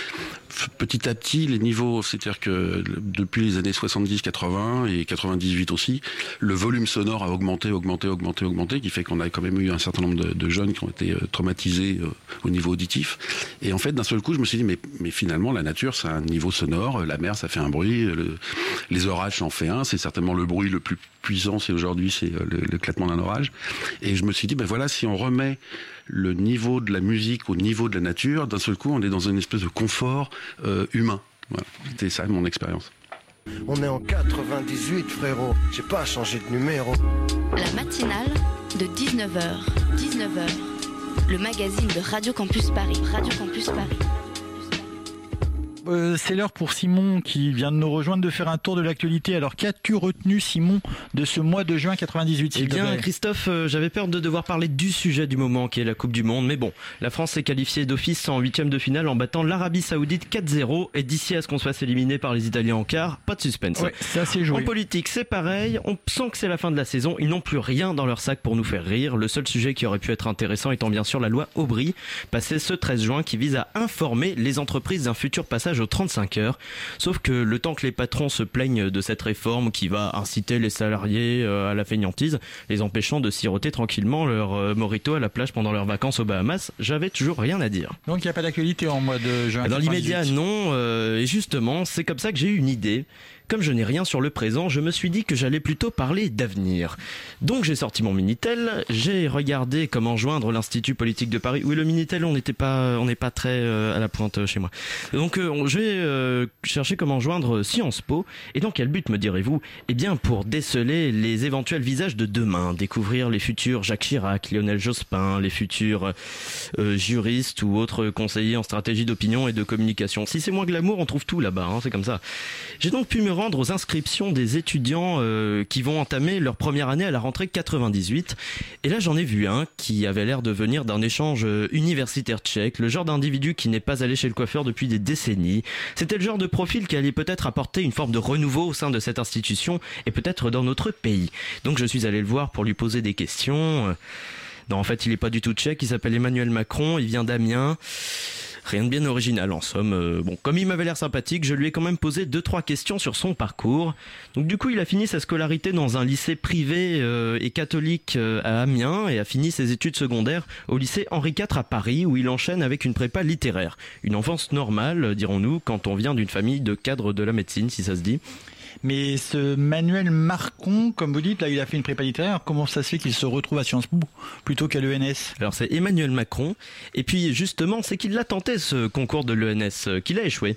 petit à petit, les niveaux, c'est-à-dire que depuis les années 70, 80 et 98 aussi, le volume sonore a augmenté, augmenté, augmenté, augmenté, qui fait qu'on a quand même eu un certain nombre de, jeunes qui ont été euh, traumatisés euh, au niveau auditif. Et en fait, d'un seul coup, je me suis dit, mais, finalement, la nature, c'est un niveau sonore. La mer, ça fait un bruit. le- les orages, ça en fait un. C'est certainement le bruit le plus puissant. C'est aujourd'hui, c'est euh, le, le d'un orage. Et je me suis dit, ben voilà, si on remet le niveau de la musique au niveau de la nature, d'un seul coup, on est dans une espèce de confort euh, humain. Voilà. C'était ça mon expérience. On est en 98, frérot. J'ai pas changé de numéro. La matinale de 19h. 19h. Le magazine de Radio Campus Paris. Radio Campus Paris. Euh, c'est l'heure pour Simon qui vient de nous rejoindre de faire un tour de l'actualité. Alors qu'as-tu retenu Simon de ce mois de juin 98 s'il Eh bien, Christophe, euh, j'avais peur de devoir parler du sujet du moment, qui est la Coupe du Monde. Mais bon, la France s'est qualifiée d'office en huitième de finale en battant l'Arabie Saoudite 4-0. Et d'ici à ce qu'on se fasse éliminer par les Italiens en quart, pas de suspense. Ouais, ça c'est En politique, c'est pareil. On sent que c'est la fin de la saison. Ils n'ont plus rien dans leur sac pour nous faire rire. Le seul sujet qui aurait pu être intéressant étant bien sûr la loi Aubry, passée ce 13 juin, qui vise à informer les entreprises d'un futur passage aux 35 heures. Sauf que le temps que les patrons se plaignent de cette réforme qui va inciter les salariés euh, à la feignantise, les empêchant de siroter tranquillement leur euh, morito à la plage pendant leurs vacances aux Bahamas, j'avais toujours rien à dire. Donc il n'y a pas d'actualité en mois de juin. Dans 98. l'immédiat, non. euh, et justement, c'est comme ça que j'ai eu une idée. Comme je n'ai rien sur le présent, je me suis dit que j'allais plutôt parler d'avenir. Donc j'ai sorti mon Minitel, j'ai regardé comment joindre l'Institut politique de Paris. Oui, le Minitel, on n'était pas, on n'est pas très euh, à la pointe euh, chez moi. Donc euh, j'ai euh, cherché comment joindre Sciences Po. Et dans quel but me direz-vous? Eh bien pour déceler les éventuels visages de demain, découvrir les futurs Jacques Chirac, Lionel Jospin, les futurs euh, juristes ou autres conseillers en stratégie d'opinion et de communication. Si c'est moins glamour, on trouve tout là-bas, hein, c'est comme ça. J'ai donc pu me rendre aux inscriptions des étudiants euh, qui vont entamer leur première année à la rentrée 98. Et là, j'en ai vu un qui avait l'air de venir d'un échange euh, universitaire tchèque, le genre d'individu qui n'est pas allé chez le coiffeur depuis des décennies. C'était le genre de profil qui allait peut-être apporter une forme de renouveau au sein de cette institution et peut-être dans notre pays. Donc je suis allé le voir pour lui poser des questions. Non, en fait, il est pas du tout tchèque, il s'appelle Emmanuel Macron, il vient d'Amiens. Rien de bien original en somme. Euh, bon, comme il m'avait l'air sympathique, je lui ai quand même posé deux trois questions sur son parcours. Donc du coup, il a fini sa scolarité dans un lycée privé euh, et catholique euh, à Amiens et a fini ses études secondaires au lycée Henri IV à Paris où il enchaîne avec une prépa littéraire. Une enfance normale, dirons-nous, quand on vient d'une famille de cadres de la médecine, si ça se dit. Mais ce Manuel Marcon, comme vous dites, là, il a fait une prépa littéraire. Comment ça se fait qu'il se retrouve à Sciences Po plutôt qu'à l'ENS Alors c'est Emmanuel Macron. Et puis justement, c'est qu'il l'a tenté ce concours de l'ENS, euh, qu'il a échoué.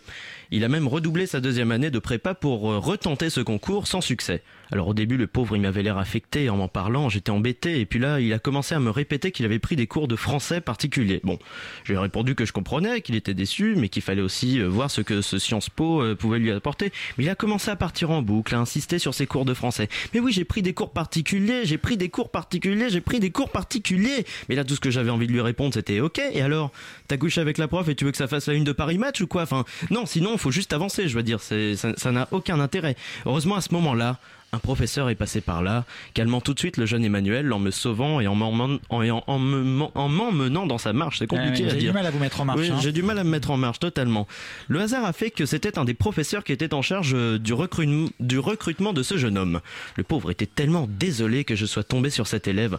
Il a même redoublé sa deuxième année de prépa pour euh, retenter ce concours sans succès. Alors au début, le pauvre, il m'avait l'air affecté en m'en parlant, j'étais embêté, et puis là, il a commencé à me répéter qu'il avait pris des cours de français particuliers. Bon, j'ai répondu que je comprenais, qu'il était déçu, mais qu'il fallait aussi euh, voir ce que ce Sciences Po euh, pouvait lui apporter. Mais il a commencé à partir en boucle, à insister sur ses cours de français. Mais oui, j'ai pris des cours particuliers, j'ai pris des cours particuliers, j'ai pris des cours particuliers. Mais là, tout ce que j'avais envie de lui répondre, c'était OK, et alors T'as couché avec la prof et tu veux que ça fasse la une de Paris Match ou quoi? Enfin, non, sinon, faut juste avancer, je veux dire, ça n'a aucun intérêt. Heureusement, à ce moment-là, un professeur est passé par là, calmant tout de suite le jeune Emmanuel en me sauvant et en m'emmenant, en, en- en me- en m'emmenant dans sa marche. C'est compliqué Ah oui, à j'ai dire. du mal à vous mettre en marche, Oui, hein. j'ai du mal à me mettre en marche totalement. Le hasard a fait que c'était un des professeurs qui était en charge euh, du, recrutement, du recrutement de ce jeune homme. Le pauvre était tellement désolé que je sois tombé sur cet élève.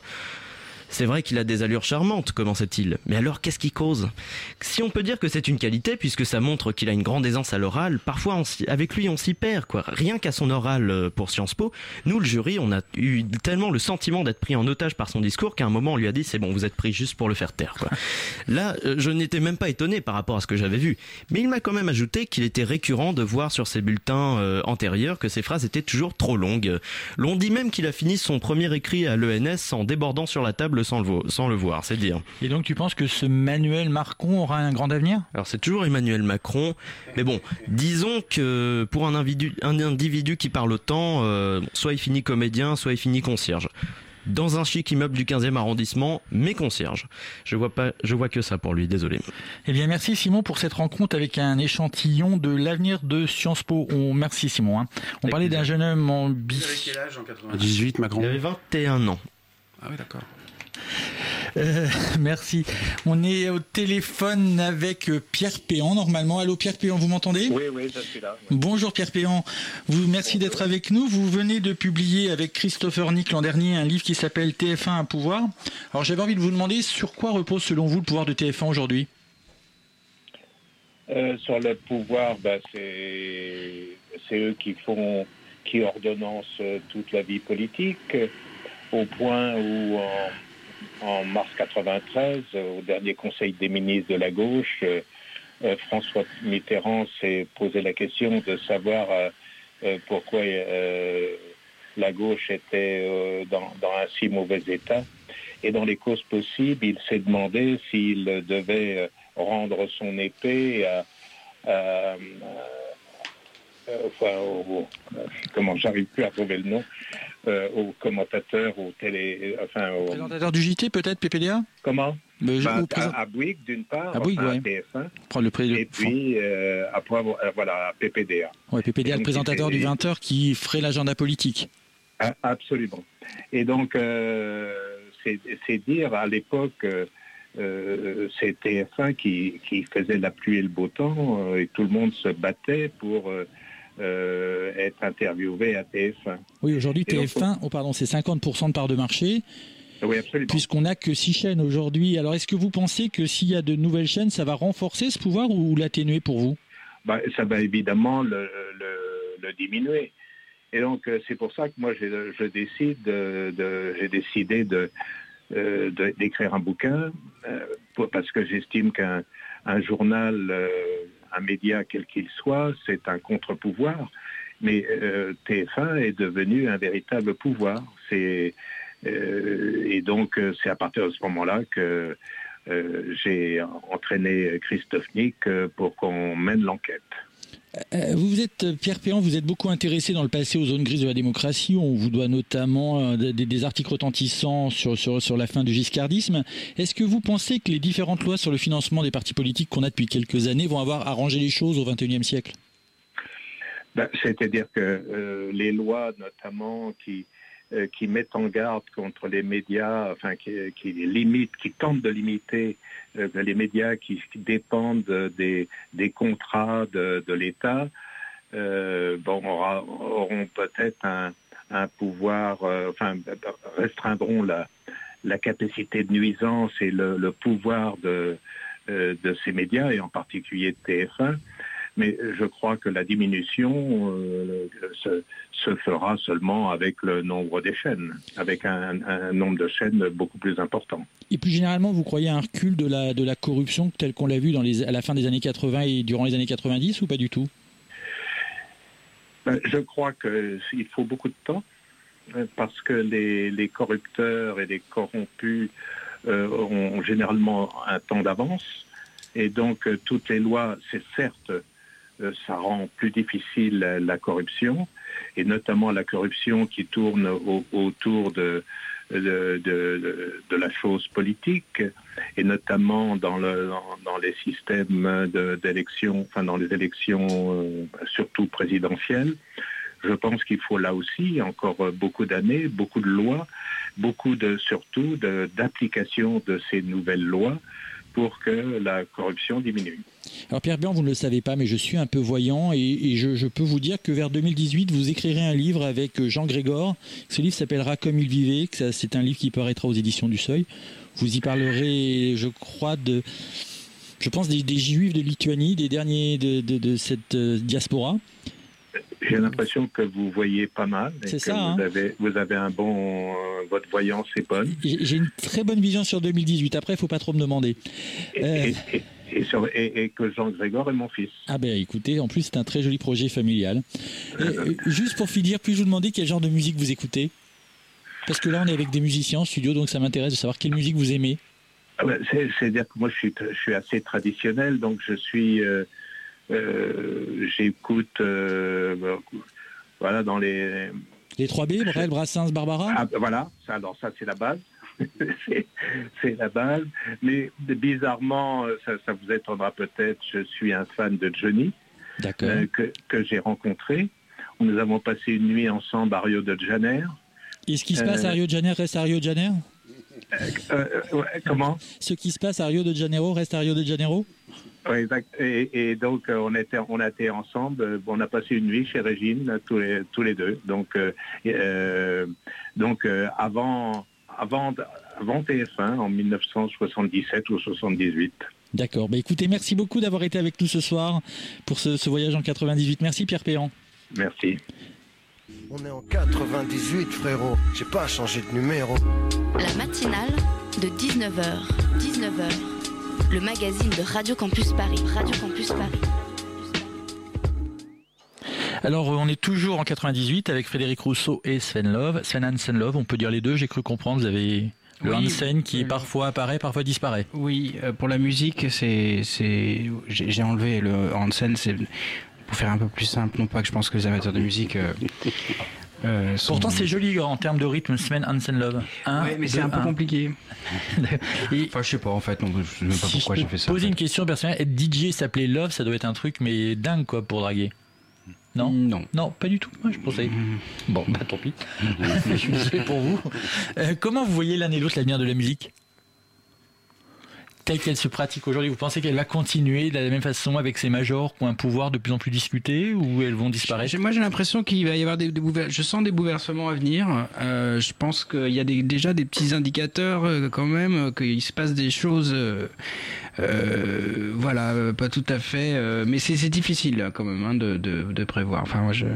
C'est vrai qu'il a des allures charmantes, commençait-il. Mais alors, qu'est-ce qui cause? Si on peut dire que c'est une qualité, puisque ça montre qu'il a une grande aisance à l'oral, parfois on avec lui on s'y perd, quoi. Rien qu'à son oral euh, pour Sciences Po, nous, le jury, on a eu tellement le sentiment d'être pris en otage par son discours qu'à un moment on lui a dit c'est bon, vous êtes pris juste pour le faire taire, quoi. (laughs) Là, euh, je n'étais même pas étonné par rapport à ce que j'avais vu. Mais il m'a quand même ajouté qu'il était récurrent de voir sur ses bulletins euh, antérieurs que ses phrases étaient toujours trop longues. L'on dit même qu'il a fini son premier écrit à l'ENS en débordant sur la table sans le, sans le voir, c'est dire. Et donc tu penses que ce Manuel Macron aura un grand avenir? Alors c'est toujours Emmanuel Macron, mais bon, disons que pour un individu, un individu qui parle autant, euh, soit il finit comédien, soit il finit concierge dans un chic immeuble du 15e arrondissement, mais concierge. Je vois pas, je vois que ça pour lui, désolé. Eh bien, merci Simon pour cette rencontre avec un échantillon de l'avenir de Sciences Po. On, merci Simon. Hein. On parlait d'un jeune homme en bis. Il avait quel âge en 98, Macron? Il avait 21 ans. Ah oui, d'accord. Euh, (laughs) merci. On est au téléphone avec euh, Pierre Péan normalement. Allô Pierre Péan, vous m'entendez? Oui, oui, je suis là. Bonjour Pierre Péan. Vous, merci d'être avec nous. Vous venez de publier avec Christopher Nick l'an dernier un livre qui s'appelle TF1 un pouvoir. Alors j'avais envie de vous demander sur quoi repose selon vous le pouvoir de TF1 aujourd'hui? Euh, Sur le pouvoir, bah, c'est eux qui font, qui ordonnancent toute la vie politique au point où en mars 93, au dernier Conseil des ministres de la gauche, euh, euh, François Mitterrand s'est posé la question de savoir euh, pourquoi la gauche était dans, un si mauvais état. Et dans les causes possibles, il s'est demandé s'il devait rendre son épée à, enfin, comment j'arrive plus à trouver le nom, euh, aux commentateurs, aux télé, enfin aux présentateurs du JT peut-être PPDA. Comment? Bah, à, Bouygues d'une part, à Bouygues, enfin, ouais. TF1, le pré... et puis euh, après euh, voilà à PPDA. Ouais, PPDA, le présentateur du 20h qui ferait l'agenda politique. Ah, absolument. Et donc euh, c'est dire à l'époque. Euh, c'est TF1 qui, qui, faisait la pluie et le beau temps et tout le monde se battait pour euh, être interviewé à TF1. Oui, aujourd'hui, TF1, oh, pardon, c'est 50% de part de marché. Oui, absolument. Puisqu'on n'a que six chaînes aujourd'hui. Alors, est-ce que vous pensez que s'il y a de nouvelles chaînes, ça va renforcer ce pouvoir ou l'atténuer pour vous? Bah, Ça va évidemment le, diminuer. Et donc, euh, c'est pour ça que moi, je décide de, j'ai décidé de, euh, d'écrire un bouquin, parce que j'estime qu'un journal un média quel qu'il soit, c'est un contre-pouvoir. Mais euh, TF1 est devenu un véritable pouvoir. Euh, et donc euh, c'est à partir de ce moment-là que j'ai entraîné Christophe Nick pour qu'on mène l'enquête. Vous êtes, Pierre Péan, vous êtes beaucoup intéressé dans le passé aux zones grises de la démocratie. On vous doit notamment des, articles retentissants sur, sur, sur, la fin du giscardisme. Est-ce que vous pensez que les différentes lois sur le financement des partis politiques qu'on a depuis quelques années vont avoir arrangé les choses au XXIe siècle? Ben, C'est-à-dire que euh, les lois, notamment, qui, euh, qui mettent en garde contre les médias, enfin, qui, qui limitent, qui tentent de limiter euh, les médias qui, dépendent des, des contrats de, de l'État euh, bon, auront peut-être un, un, pouvoir, euh, enfin, restreindront la, la capacité de nuisance et le, le pouvoir de, euh, de ces médias, et en particulier de TF1 mais je crois que la diminution euh, se, se, fera seulement avec le nombre des chaînes, avec un, un, nombre de chaînes beaucoup plus important. Et plus généralement, vous croyez à un recul de la, de la corruption tel qu'on l'a vu dans les, à la fin des années 80 et durant les années 90 ou pas du tout? Ben, Je crois qu'il faut beaucoup de temps euh, parce que les, les corrupteurs et les corrompus euh, ont généralement un temps d'avance. Et donc, toutes les lois, c'est certes ça rend plus difficile la, corruption, et notamment la corruption qui tourne autour de, la chose politique, et notamment dans, les systèmes d'élection, enfin dans les élections euh, surtout présidentielles. Je pense qu'il faut là aussi encore beaucoup d'années, beaucoup de lois, beaucoup de surtout d'application de ces nouvelles lois pour que la corruption diminue. Alors Pierre Blanc, vous ne le savez pas, mais je suis un peu voyant et, je, peux vous dire que vers 2018, vous écrirez un livre avec Jean Grégor. Ce livre s'appellera Comme il vivait. C'est un livre qui paraîtra aux éditions du Seuil. Vous y parlerez, je crois, de, je pense des, Juifs de Lituanie, des derniers de cette euh, diaspora. J'ai l'impression que vous voyez pas mal. C'est ça. Vous, hein. avez, vous avez un bon. Euh, votre voyance est bonne. J'ai une très bonne vision sur 2018. Après, il ne faut pas trop me demander. Et, euh, et, que Jean Grégor est mon fils. Ah ben écoutez, en plus c'est un très joli projet familial. Euh, juste pour finir, puis-je vous demander quel genre de musique vous écoutez? Parce que là, on est avec des musiciens en studio, donc ça m'intéresse de savoir quelle musique vous aimez. Ah ben, c'est- C'est-à-dire que moi, je suis, je suis assez traditionnel, donc je suis... euh, J'écoute... euh, ben, voilà, dans les... Les 3B, Brel, Brassens, Barbara Ah, voilà, ça, alors ça c'est la base. (laughs) c'est la base. Mais bizarrement, euh, ça, ça vous étonnera peut-être, je suis un fan de Johnny, D'accord. euh, que, que j'ai rencontré. Nous avons passé une nuit ensemble à Rio de Janeiro. Et ce qui se passe à Euh, Rio de Janeiro reste à Rio de Janeiro Euh, euh, ouais, comment? Ce qui se passe à Rio de Janeiro reste à Rio de Janeiro? Oui, exact. Et, et donc, euh, on était, on a été ensemble. euh, On a passé une nuit chez Régine, tous les, tous les deux. Donc, euh, euh, donc euh, avant, avant, avant TF1, en 1977 ou 78. D'accord. Bah écoutez, merci beaucoup d'avoir été avec nous ce soir pour ce, ce voyage en 98. Merci Pierre Péan. Merci. On est en 98, frérot. J'ai pas changé de numéro. La matinale de 19h. 19h. Le magazine de Radio Campus Paris. Radio Campus Paris. Alors, on est toujours en 98 avec Frédéric Rousseau et Sven Love. Sven Hansen Love, on peut dire les deux, j'ai cru comprendre. Vous avez le Oui. Hansen qui parfois apparaît, parfois disparaît. Oui, euh, pour la musique, c'est, c'est, j'ai j'ai enlevé le Hansen, c'est pour faire un peu plus simple, non pas que je pense que les amateurs de musique. euh, euh, Pourtant, c'est joli en termes de rythme, Sven Hansen Love. Un, Ouais, mais c'est un peu un. compliqué. (laughs) Enfin, je sais pas en fait, non, je sais même pas Si pourquoi j'ai fait ça. Poser une question personnelle, être DJ s'appelait Love, ça doit être un truc mais dingue quoi pour draguer. Non? Non. Non, pas du tout. Moi, je pensais. Bon, bah tant pis. (laughs) (laughs) je suis désolé pour vous. Euh, comment vous voyez l'un et l'autre l'avenir de la musique? Telle qu'elle se pratique aujourd'hui, vous pensez qu'elle va continuer de la même façon avec ces majors qui ont un pouvoir de plus en plus discuté ou elles vont disparaître? Moi, j'ai l'impression qu'il va y avoir des, des Je sens des bouleversements à venir. Euh, je pense qu'il y a des- déjà des petits indicateurs euh, quand même, euh, qu'il se passe des choses. euh, voilà, pas tout à fait. mais c'est difficile quand même hein, de, de- de prévoir. Enfin, moi, je.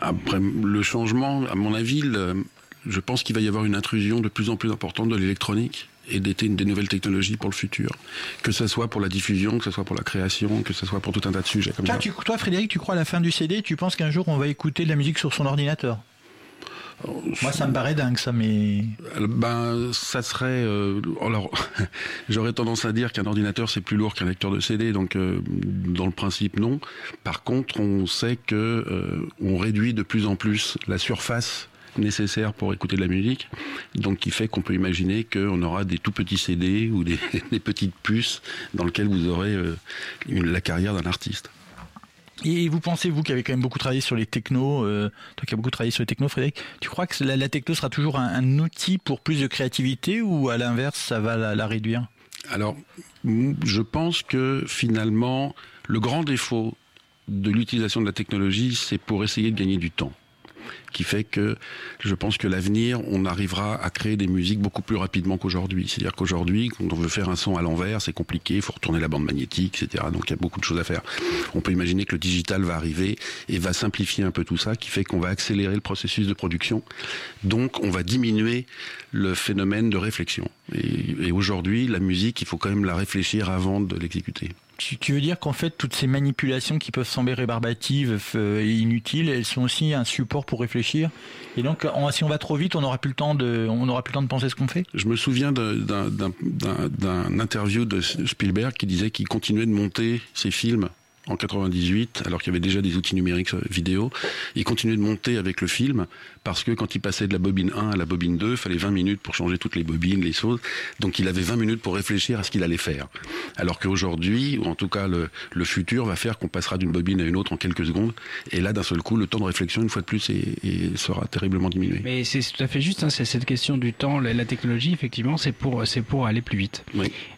Après le changement, à mon avis, le- je pense qu'il va y avoir une intrusion de plus en plus importante de l'électronique et des, des nouvelles technologies pour le futur. Que ce soit pour la diffusion, que ce soit pour la création, que ce soit pour tout un tas de sujets comme toi, ça. tu- toi, Frédéric, tu crois à la fin du CD Tu penses qu'un jour on va écouter de la musique sur son ordinateur? Moi, ça me paraît dingue, ça, mais. Euh, Ben, ça serait. euh, alors, (laughs) j'aurais tendance à dire qu'un ordinateur c'est plus lourd qu'un lecteur de CD, donc euh, dans le principe non. Par contre, on sait que euh, on réduit de plus en plus la surface nécessaire pour écouter de la musique, donc qui fait qu'on peut imaginer qu'on aura des tout petits CD ou des, (laughs) des petites puces dans lesquelles vous aurez euh, une- la carrière d'un artiste. Et vous pensez, vous qui avez quand même beaucoup travaillé sur les technos, euh, toi qui as beaucoup travaillé sur les technos, Frédéric, tu crois que la, la techno sera toujours un, un outil pour plus de créativité ou à l'inverse, ça va la, la réduire? Alors, je pense que finalement, le grand défaut de l'utilisation de la technologie, c'est pour essayer de gagner du temps. Qui fait que je pense que l'avenir, on arrivera à créer des musiques beaucoup plus rapidement qu'aujourd'hui. C'est-à-dire qu'aujourd'hui, quand on veut faire un son à l'envers, c'est compliqué, il faut retourner la bande magnétique, etc. Donc il y a beaucoup de choses à faire. On peut imaginer que le digital va arriver et va simplifier un peu tout ça, qui fait qu'on va accélérer le processus de production. Donc on va diminuer le phénomène de réflexion. Et, aujourd'hui, la musique, il faut quand même la réfléchir avant de l'exécuter. Tu, veux dire qu'en fait, toutes ces manipulations qui peuvent sembler rébarbatives euh, et inutiles, elles sont aussi un support pour réfléchir? Et donc, si on va trop vite, on n'aura plus le temps de, on n'aura plus le temps de penser ce qu'on fait? Je me souviens d'un interview de Spielberg qui disait qu'il continuait de monter ses films en 98, alors qu'il y avait déjà des outils numériques euh, vidéo. Il continuait de monter avec le film parce que quand il passait de la bobine 1 à la bobine 2, il fallait 20 minutes pour changer toutes les bobines, les choses. Donc il avait 20 minutes pour réfléchir à ce qu'il allait faire. Alors qu'aujourd'hui, ou en tout cas le, le futur, va faire qu'on passera d'une bobine à une autre en quelques secondes. Et là, d'un seul coup, le temps de réflexion, une fois de plus, est- est- sera terriblement diminué. Mais c'est tout à fait juste, hein, c'est cette question du temps, la, la technologie, effectivement, c'est pour, c'est pour aller plus vite.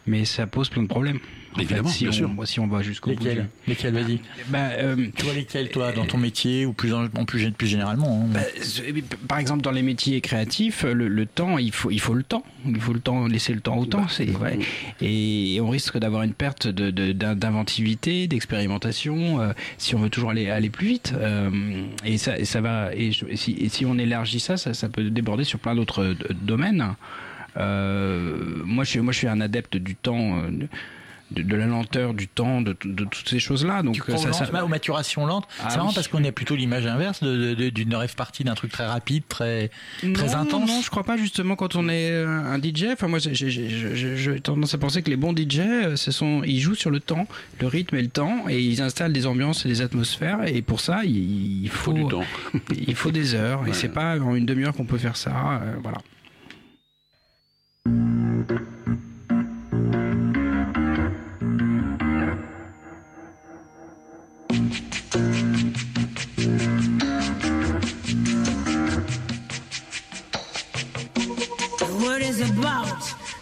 Mais ça pose plein de problèmes. En fait, Évidemment, si bien on, sûr. Si on va jusqu'au bout. Lesquels du- Lesquels, vas-y. Bah, euh, tu vois lesquels, toi, dans ton métier ou plus en, plus, plus généralement hein Bah, Par exemple, dans les métiers créatifs, le, le temps, il faut, il faut le temps. Il faut le temps, laisser le temps au temps. C'est ouais. Et on risque d'avoir une perte de- de- d'inventivité, d'expérimentation, euh, si on veut toujours aller, aller plus vite. Euh, et, ça, et ça va. Et, je- et si, et si on élargit ça, ça, ça peut déborder sur plein d'autres euh, domaines. Euh, moi, je suis, moi, je suis un adepte du temps. Euh, de, de la lenteur, du temps, de, de toutes ces choses-là. Donc Tu crois ça, ça- aux maturations lentes Ah C'est marrant oui. parce qu'on est plutôt l'image inverse de- de- d'une rêve partie d'un truc très rapide, très, très non, intense. Non, je crois pas justement quand on est euh, un DJ. Enfin, moi, j'ai- tendance à penser que les bons DJ, euh, ce sont, ils jouent sur le temps, le rythme et le temps, et ils installent des ambiances et des atmosphères. Et pour ça, il, il faut, du temps. (laughs) il faut des heures. Et c'est pas en une demi-heure qu'on peut faire ça. euh, voilà.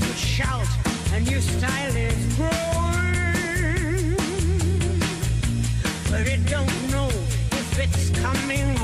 The newspapers shout, a new style is growing. But it don't know if it's coming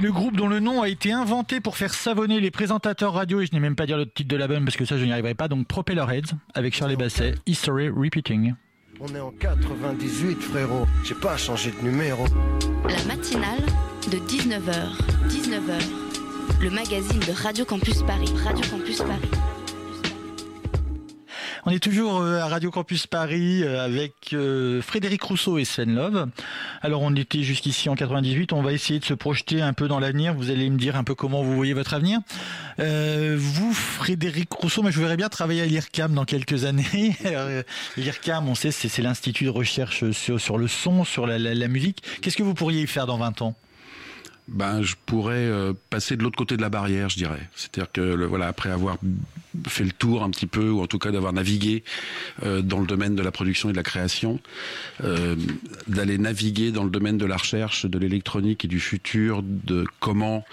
C'était le groupe dont le nom a été inventé pour faire savonner les présentateurs radio, et je n'ai même pas dire le titre de l'album parce que ça je n'y arriverai pas, donc Propellerheads avec Charlie Basset, History Repeating. On est en 98, frérot. J'ai pas changé de numéro. La matinale de 19h. 19h. Le magazine de Radio Campus Paris. Radio Campus Paris. On est toujours euh, à Radio Campus Paris euh, avec euh, Frédéric Rousseau et Sven Love. Alors on était jusqu'ici en 98, on va essayer de se projeter un peu dans l'avenir. Vous allez me dire un peu comment vous voyez votre avenir. Vous, Frédéric Rousseau, moi je verrais bien travailler à l'IRCAM dans quelques années. (laughs) L'IRCAM, on sait, c'est l'Institut de recherche sur, sur le son, sur la, musique. Qu'est-ce que vous pourriez y faire dans 20 ans? Ben, je pourrais passer de l'autre côté de la barrière, je dirais. C'est-à-dire que le- voilà, après avoir fait le tour un petit peu, ou en tout cas d'avoir navigué euh, dans le domaine de la production et de la création, euh, d'aller naviguer dans le domaine de la recherche, de l'électronique et du futur, de comment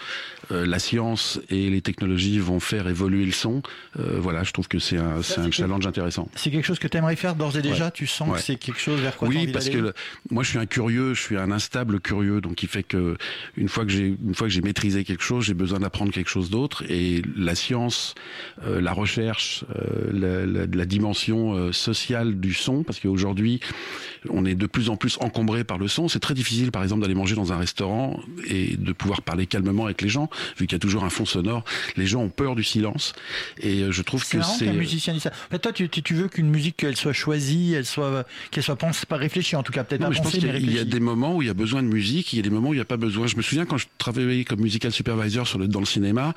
euh, la science et les technologies vont faire évoluer le son. Euh, voilà, je trouve que c'est un, c'est un challenge intéressant. C'est quelque chose que tu aimerais faire d'ores et déjà Ouais. Tu sens Ouais. que c'est quelque chose vers quoi Oui, envie parce que le- moi je suis un curieux, je suis un instable curieux, donc il fait que une fois que j'ai une fois que j'ai maîtrisé quelque chose, j'ai besoin d'apprendre quelque chose d'autre. Et la science, euh, la recherche, euh, la, la- la dimension euh, sociale du son, parce qu'aujourd'hui on est de plus en plus encombré par le son. C'est très difficile, par exemple, d'aller manger dans un restaurant et de pouvoir parler calmement avec les gens, vu qu'il y a toujours un fond sonore. Les gens ont peur du silence, et euh, je trouve que c'est musicien dise ça. Toi, tu, tu- veux qu'une musique, elle soit choisie, elle soit, qu'elle soit pensée, pas réfléchie, en tout cas, peut-être je pense qu'il y a- il y a réfléchie. des moments où il y a besoin de musique, il y a des moments où il n'y a pas besoin. Je me souviens quand je travaillais comme musical supervisor sur le, dans le cinéma,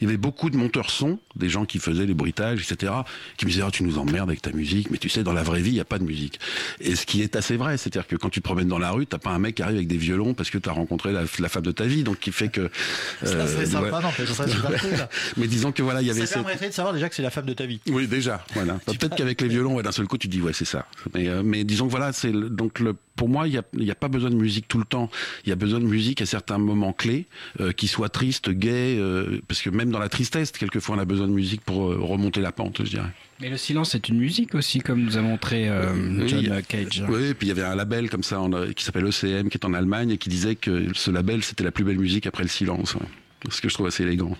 il y avait beaucoup de monteurs son, des gens qui faisaient les bruitages, etc., qui me disaient Ah, tu nous emmerdes avec ta musique, mais tu sais, dans la vraie vie, il n'y a pas de musique. Et ce qui est assez vrai, c'est-à-dire que quand tu te promènes dans la rue, t'as pas un mec qui arrive avec des violons parce que tu as rencontré la, la femme de ta vie, donc qui fait que. (laughs) Ça serait sympa, ouais. non, ça (laughs) mais disons que voilà, il y avait Ça cette- permettrait de savoir déjà que c'est la femme de ta vie. oui, déjà. Voilà. (laughs) Peut-être qu'avec les violons, ouais, d'un seul coup, tu dis ouais, c'est ça. Mais, euh, mais disons que voilà, c'est donc le. Pour moi, il n'y a, y a pas besoin de musique tout le temps. Il y a besoin de musique à certains moments clés, euh, qui soient tristes, gays, euh, parce que même dans la tristesse, quelquefois, on a besoin de musique pour euh, remonter la pente, je dirais. Mais le silence c'est une musique aussi, comme nous a montré euh, Oui, John a- Cage. Oui, et puis il y avait un label comme ça qui s'appelle ECM, qui est en Allemagne, et qui disait que ce label, c'était la plus belle musique après le silence. ouais. Ce que je trouve assez élégant.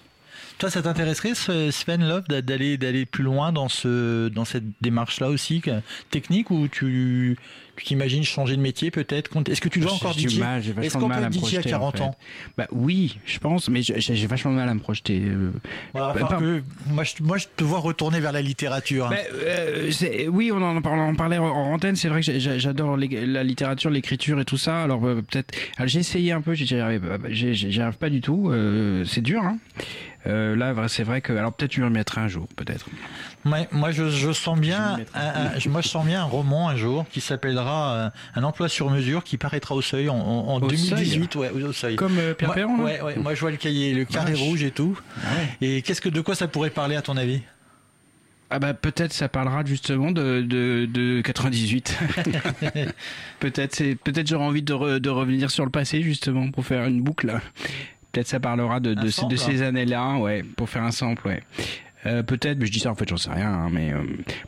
Toi, ça t'intéresserait, Sven Love, d'a- d'aller d'aller plus loin dans ce dans cette démarche-là aussi, que- technique, ou tu tu t'imagines changer de métier peut-être Est-ce que tu dois encore DJ Est-ce qu'on peut DJ à projeter. 40 en fait. ans? Bah oui, je pense, mais j'ai vachement de mal à me projeter. euh. Voilà, Bah, que- moi, je, moi, je te vois retourner vers la littérature. hein. Bah, euh, oui, on en, parlait, on parlait en antenne. C'est vrai que j'adore la littérature, l'écriture et tout ça. Alors euh, peut-être, j'ai essayé un peu, j'y arrive, pas du tout. euh, c'est dur. Hein. Euh, là, c'est vrai que, alors peut-être je me remettrai un jour, peut-être. Ouais, moi, je, je sens bien, Je un- un- moi, je sens bien un roman un jour qui s'appellera euh, Un emploi sur mesure qui paraîtra au seuil en, en- en Au 2018. Ouais, au seuil. Comme euh, Pierre Moi- Perron. là ouais, ouais, moi, je vois le cahier, le carré Vache. rouge et tout. Ah. Et qu'est-ce que de quoi ça pourrait parler à ton avis? Ah bah peut-être ça parlera justement de, de, de 98. (laughs) peut-être c'est peut-être j'aurai envie de, re- de revenir sur le passé justement pour faire une boucle. Peut-être ça parlera de, de, sample, de ces années-là, ouais, pour faire un sample, ouais. Euh, peut-être, mais je dis ça en fait, j'en sais rien. hein, mais euh,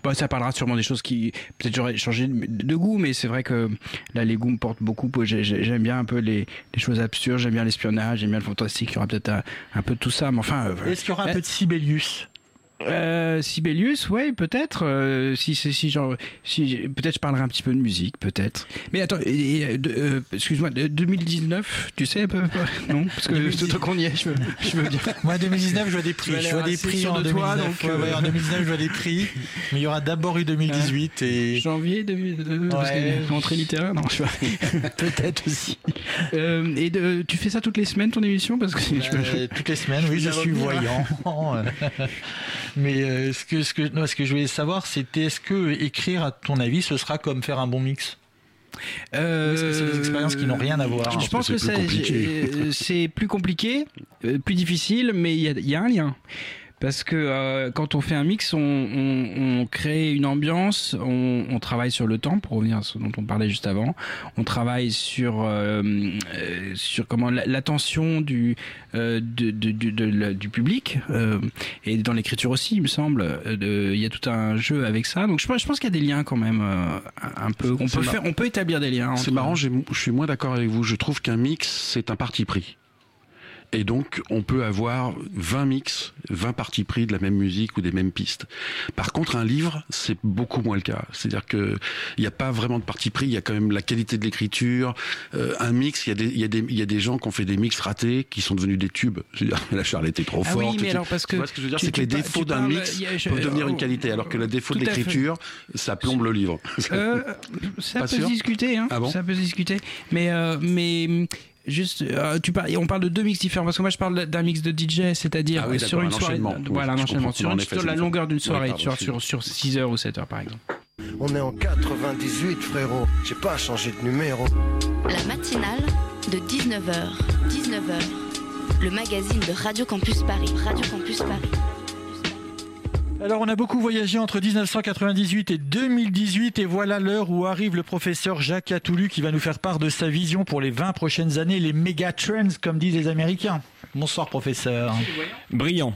bon, ça parlera sûrement des choses qui peut-être j'aurais changé de, de goût, mais c'est vrai que là les goûts me portent beaucoup. J'ai- j'ai- J'aime bien un peu les, les choses absurdes, j'aime bien l'espionnage, j'aime bien le fantastique. Il y aura peut-être un, un peu de tout ça, mais enfin. euh, Est-ce qu'il y aura un euh, peu de Sibelius? Euh, Sibelius, ouais, peut-être. euh, si, si, si, genre, si, peut-être je parlerai un petit peu de musique, peut-être. Mais attends, de- euh, excuse-moi, de- 2019, tu sais un peu (laughs) Non, parce que 2019. tout qu'on y est, je veux, je veux dire. Moi, 2019, je vois des prix. Je vois des prix en de 2019. toi, donc, Ouais, euh, ouais, en 2019, je vois des prix. Mais il y aura d'abord eu 2018 et Janvier, de, de- parce Ouais. que l'entrée littéraire, non, je vois. (laughs) peut-être aussi. Euh, et de, tu fais ça toutes les semaines, ton émission Parce que je Euh, toutes les semaines, oui, je suis voyant. (laughs) Mais euh, ce que ce que non, ce que je voulais savoir, c'était est-ce que écrire, à ton avis, ce sera comme faire un bon mix? Euh, est-ce que c'est des expériences qui n'ont rien à voir? Je pense que, c'est plus c'est- compliqué. euh, c'est plus compliqué, euh, plus difficile, mais il y y a un lien. Parce que euh, quand on fait un mix, on, on- on crée une ambiance, on, on travaille sur le temps, pour revenir à ce dont on parlait juste avant. On travaille sur euh, euh, sur comment la- l'attention du euh, de- de- de- du public euh, et dans l'écriture aussi, il me semble. euh, Il y a tout un jeu avec ça. Donc je pense, je pense qu'il y a des liens quand même euh, un peu. On peut faire, on peut établir des liens. C'est marrant, je suis moins d'accord avec vous. Je trouve qu'un mix, c'est un parti pris. Et donc, on peut avoir 20 mix, 20 parties pris de la même musique ou des mêmes pistes. Par contre, un livre, c'est beaucoup moins le cas. C'est-à-dire que il n'y a pas vraiment de parti pris. Il y a quand même la qualité de l'écriture. Euh, un mix, il y, a des, il, y a des, il y a des gens qui ont fait des mix ratés, qui sont devenus des tubes. Je veux dire, (laughs) la Charles était trop Ah forte. oui, mais tu- alors, parce tu que vois ce que je veux dire, tu- c'est que les tu défauts tu d'un mix a- je- peuvent devenir une qualité, alors que le défaut de l'écriture, ça plombe le livre. Euh, (laughs) ça Pas peut sûr se discuter, hein. Ah bon ça peut se discuter. Mais, euh, mais juste, euh, tu parles, on parle de deux mix différents parce que moi je parle d'un mix de DJ, c'est-à-dire Ah oui, sur une un soirée, Oui, voilà un enchaînement sur, En une- effet, sur c'est la longueur d'une soirée, pardon, sur, excuse-moi. sur, sur 6 heures ou 7 heures par exemple. On est en 98 frérot, j'ai pas changé de numéro. La matinale de 19h. 19h. Le magazine de Radio Campus Paris. Radio Campus Paris. Alors on a beaucoup voyagé entre 1998 et 2018 et voilà l'heure où arrive le professeur Jacques Atoulu qui va nous faire part de sa vision pour les 20 prochaines années, les méga trends comme disent les Américains. Bonsoir professeur. Brillant.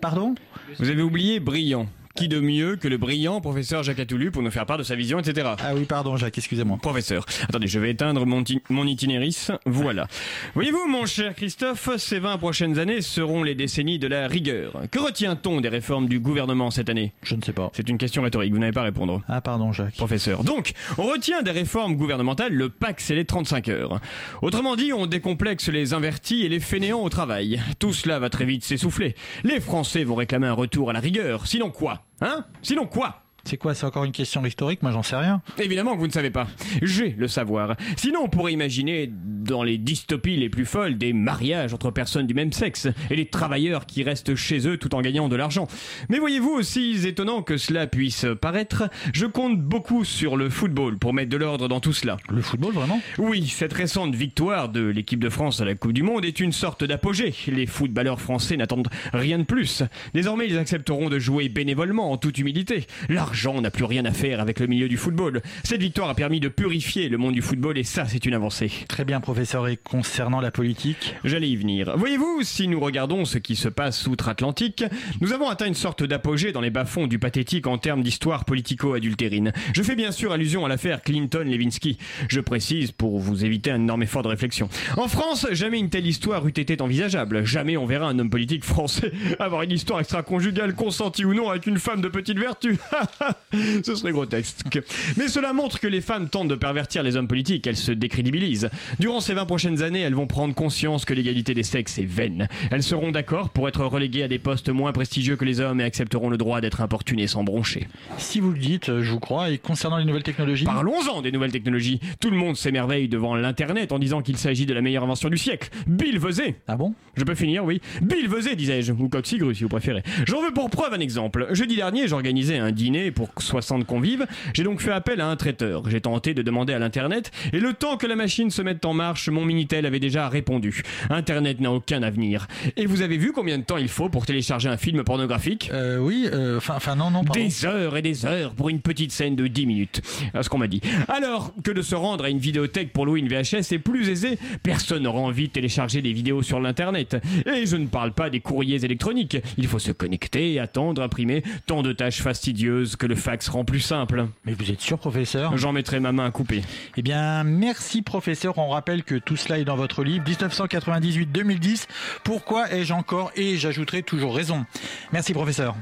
Pardon? Vous avez oublié brillant. Qui de mieux que le brillant professeur Jacques pour nous faire part de sa vision, etc. Ah oui, pardon Jacques, excusez-moi. Professeur. Attendez, je vais éteindre mon itinéris. Voilà. Voyez-vous, mon cher Christophe, ces 20 prochaines années seront les décennies de la rigueur. Que retient-on des réformes du gouvernement cette année? Je ne sais pas. C'est une question rhétorique, vous n'avez pas à répondre. Ah pardon Jacques. Professeur. Donc, on retient des réformes gouvernementales, le Pax et les 35 heures. Autrement dit, on décomplexe les invertis et les fainéants au travail. Tout cela va très vite s'essouffler. Les Français vont réclamer un retour à la rigueur. Sinon quoi? Hein? Sinon quoi? C'est quoi, c'est encore une question historique Moi j'en sais rien. Évidemment que vous ne savez pas. J'ai le savoir. Sinon, on pourrait imaginer, dans les dystopies les plus folles, des mariages entre personnes du même sexe et les travailleurs qui restent chez eux tout en gagnant de l'argent. Mais voyez-vous, aussi étonnant que cela puisse paraître, je compte beaucoup sur le football pour mettre de l'ordre dans tout cela. Le football, vraiment? Oui, cette récente victoire de l'équipe de France à la Coupe du Monde est une sorte d'apogée. Les footballeurs français n'attendent rien de plus. Désormais, ils accepteront de jouer bénévolement, en toute humilité. L'argent n'a plus rien à faire avec le milieu du football. Cette victoire a permis de purifier le monde du football et ça, c'est une avancée. Très bien professeur, et concernant la politique? J'allais y venir. Voyez-vous, si nous regardons ce qui se passe outre-Atlantique, nous avons atteint une sorte d'apogée dans les bas-fonds du pathétique en termes d'histoire politico-adultérine. Je fais bien sûr allusion à l'affaire Clinton-Lewinsky. Je précise pour vous éviter un énorme effort de réflexion. En France, jamais une telle histoire eût été envisageable. Jamais on verra un homme politique français (laughs) avoir une histoire extra-conjugale consentie ou non avec une femme de petite vertu. (laughs) (laughs) Ce serait grotesque. Mais cela montre que les femmes tentent de pervertir les hommes politiques, elles se décrédibilisent. Durant ces 20 prochaines années, elles vont prendre conscience que l'égalité des sexes est vaine. Elles seront d'accord pour être reléguées à des postes moins prestigieux que les hommes et accepteront le droit d'être importunées sans broncher. Si vous le dites, je vous crois. Et concernant les nouvelles technologies Parlons-en des nouvelles technologies. Tout le monde s'émerveille devant l'Internet en disant qu'il s'agit de la meilleure invention du siècle. Bill Vesey. Ah bon? Je peux finir, oui. Bill Vesey, disais-je, ou Coxigru si vous préférez. J'en veux pour preuve un exemple. Jeudi dernier, j'organisais un dîner pour 60 convives. J'ai donc fait appel à un traiteur. J'ai tenté de demander à l'Internet, et le temps que la machine se mette en marche, mon Minitel avait déjà répondu. Internet n'a aucun avenir. Et vous avez vu combien de temps il faut pour télécharger un film pornographique? Euh, oui, euh, enfin, enfin non, non, pardon. Des heures et des heures pour une petite scène de 10 minutes. À ce qu'on m'a dit. Alors que de se rendre à une vidéothèque pour louer une VHS est plus aisé, personne n'aura envie de télécharger des vidéos sur l'internet. Et je ne parle pas des courriers électroniques. Il faut se connecter, attendre, imprimer, tant de tâches fastidieuses que le fax rend plus simple. Mais vous êtes sûr, professeur? J'en mettrai ma main à couper. Eh bien, merci, professeur. On rappelle que tout cela est dans votre livre 1998-2010. Pourquoi ai-je encore et j'ajouterai toujours raison? Merci, professeur.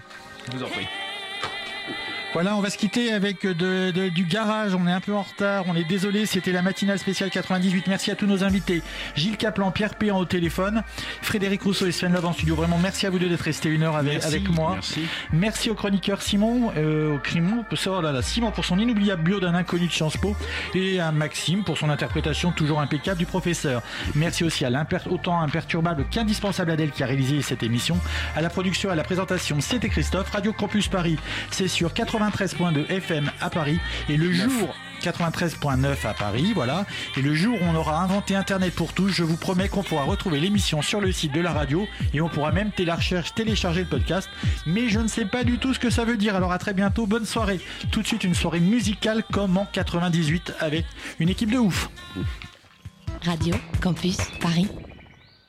Je vous en prie. Voilà, on va se quitter avec de- de- du garage. On est un peu en retard. On est désolé. C'était la matinale spéciale 98. Merci à tous nos invités. Gilles Caplan, Pierre Péan au téléphone, Frédéric Rousseau et Sven Love en studio. Vraiment, merci à vous deux d'être restés une heure avec, Merci, avec moi. merci. Merci au chroniqueur Simon, euh, au Crimon, oh là là, Simon pour son inoubliable bio d'un inconnu de Sciences Po et à Maxime pour son interprétation toujours impeccable du professeur. Merci aussi à l'imper- autant imperturbable qu'indispensable Adèle qui a réalisé cette émission. À la production et à la présentation, c'était Christophe. Radio Campus Paris, c'est sur 93.2 FM à Paris. Et le jour 93.9 à Paris, voilà. Et le jour où on aura inventé Internet pour tous, je vous promets qu'on pourra retrouver l'émission sur le site de la radio et on pourra même télécharger, télécharger le podcast. Mais je ne sais pas du tout ce que ça veut dire. Alors à très bientôt, bonne soirée. Tout de suite une soirée musicale comme en 98 avec une équipe de ouf. Radio Campus Paris.